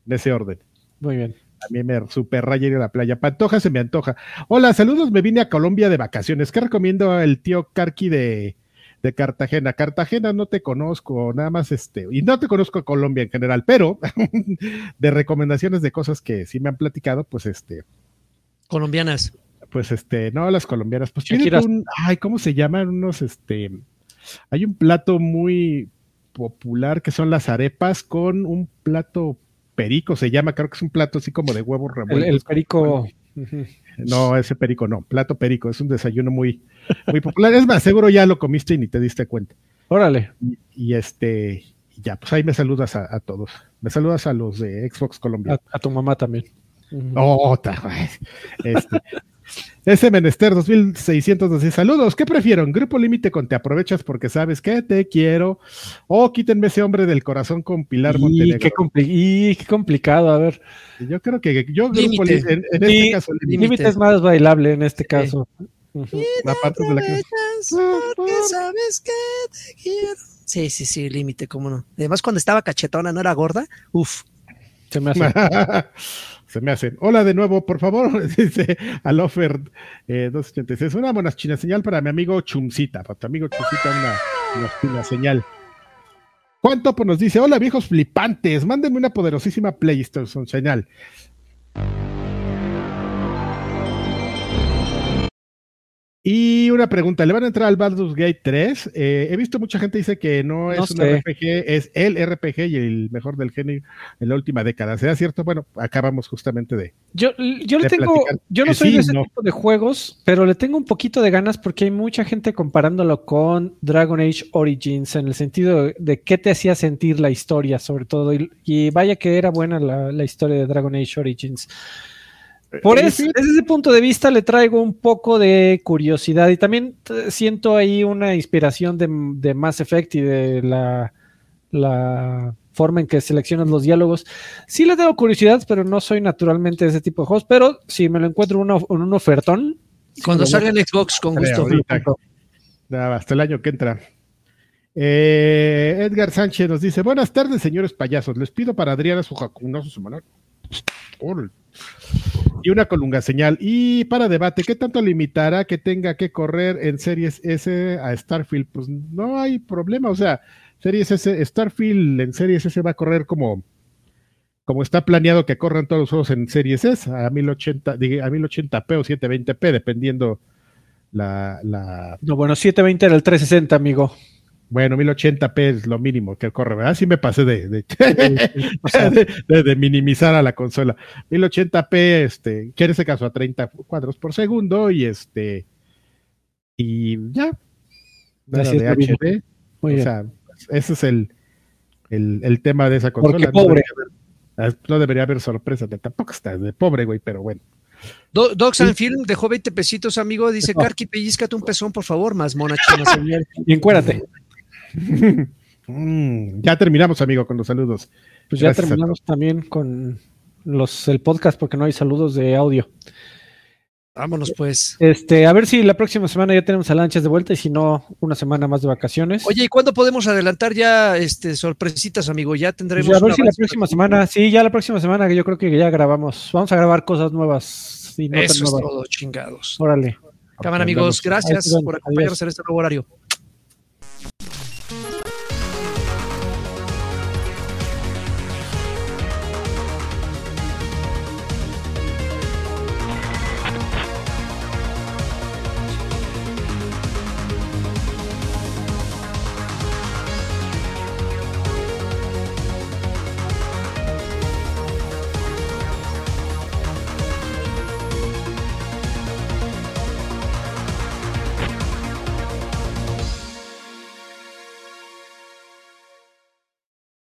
en ese orden. Muy bien. A mí me super raya ir a la playa. Pantoja se me antoja. Hola, saludos. Me vine a Colombia de vacaciones. ¿Qué recomiendo el tío Carqui de, de Cartagena? Cartagena no te conozco, nada más este. Y no te conozco a Colombia en general, pero de recomendaciones de cosas que sí me han platicado, pues este, Colombianas. pues este, no, las colombianas, pues tienen un, ay, ¿cómo se llaman? Unos, este, hay un plato muy popular que son las arepas con un plato perico, se llama, creo que es un plato así como de huevos El, revueltos. el perico. No, ese perico no, plato perico, es un desayuno muy, muy popular. Es más, seguro ya lo comiste y ni te diste cuenta. Órale. Y, y este, ya, pues ahí me saludas a, a todos. Me saludas a los de Xbox Colombia. A, a tu mamá también. Oh. Este, ese menester 2600 nos dice, saludos, ¿qué prefieren? Grupo Límite con Te Aprovechas porque sabes que te quiero o quítenme ese hombre del corazón con Pilar Y Montenegro. qué, y qué complicado, a ver. Yo creo que yo Grupo Límite. En, en este Y- caso, Límite, es más bailable en este caso. De la que- Porque sabes que te quiero. Sí, sí, sí, límite, cómo no. Además, cuando estaba cachetona, no era gorda. Uf. Se me hace. Se me hacen. Hola de nuevo, por favor, dice Alofer eh, 286. Una buena china señal para mi amigo Chumcita. Para tu amigo Chumcita, una, una china señal. Juan Topo nos dice: Hola viejos flipantes, mándenme una poderosísima PlayStation señal. Y una pregunta, ¿le van a entrar al Baldur's Gate 3? Eh, he visto mucha gente dice que no es un. RPG, es el RPG y el mejor del género en la última década. ¿Será cierto? Bueno, acabamos justamente de... Yo, yo le tengo, yo no que soy sí, de ese no. tipo de juegos, pero le tengo un poquito de ganas porque hay mucha gente comparándolo con Dragon Age Origins en el sentido de, de qué te hacía sentir la historia, sobre todo. Y, y vaya que era buena la, la historia de Dragon Age Origins. Por eso, sí, desde ese punto de vista le traigo un poco de curiosidad y también eh, siento ahí una inspiración de, de Mass Effect y de la, la forma en que seleccionas los diálogos. Sí le tengo curiosidad, pero no soy naturalmente de ese tipo de juegos, pero si me lo encuentro en un ofertón. Cuando sí, salga en Xbox, con gusto. Nada, hasta el año que entra. Eh, Edgar Sánchez nos dice: Buenas tardes, señores payasos. Les pido para Adriana su jacunoso semanal. Y una colunga señal. Y para debate, ¿qué tanto limitará que tenga que correr en Series S a Starfield? Pues no hay problema. O sea, Series S, Starfield en Series S va a correr como, como está planeado que corran todos los juegos en Series S a 1080, diga, a 1080p o 720p, dependiendo la, la, No, bueno, 720 era el 360, amigo. Bueno, 1080p es lo mínimo que corre, ¿verdad? Sí me pasé de, de, O sea, de- de- de minimizar a la consola. 1080p, este, que en ese caso a 30 cuadros por segundo y este, y ya. Nada Así de. HD. muy o bien. sea, ese es el, el, el tema de esa consola. Porque No pobre. debería haber- no debería haber sorpresa, tampoco está de pobre, güey, pero bueno. Do- and Film dejó 20 pesitos, amigo. Dice, No. Karki, pellizcate un pezón, por favor, más mona china. Y encuérdate. Mm, ya terminamos, amigo, con los saludos. Pues ya Gracias terminamos también con los, el podcast porque no hay saludos de audio. Vámonos, pues. Este, a ver si la próxima semana ya tenemos a Lanchas de vuelta y si no, una semana más de vacaciones. Oye, ¿y cuándo podemos adelantar ya este sorpresitas, amigo? Ya Pues tendremos. a ver si la próxima semana, sí, ya la próxima semana que yo creo que ya grabamos. Vamos a grabar cosas nuevas y no tan Eso es nuevas. todo, chingados. Órale. Cámara, amigos, gracias Ahí por acompañarnos Adiós. en este nuevo horario.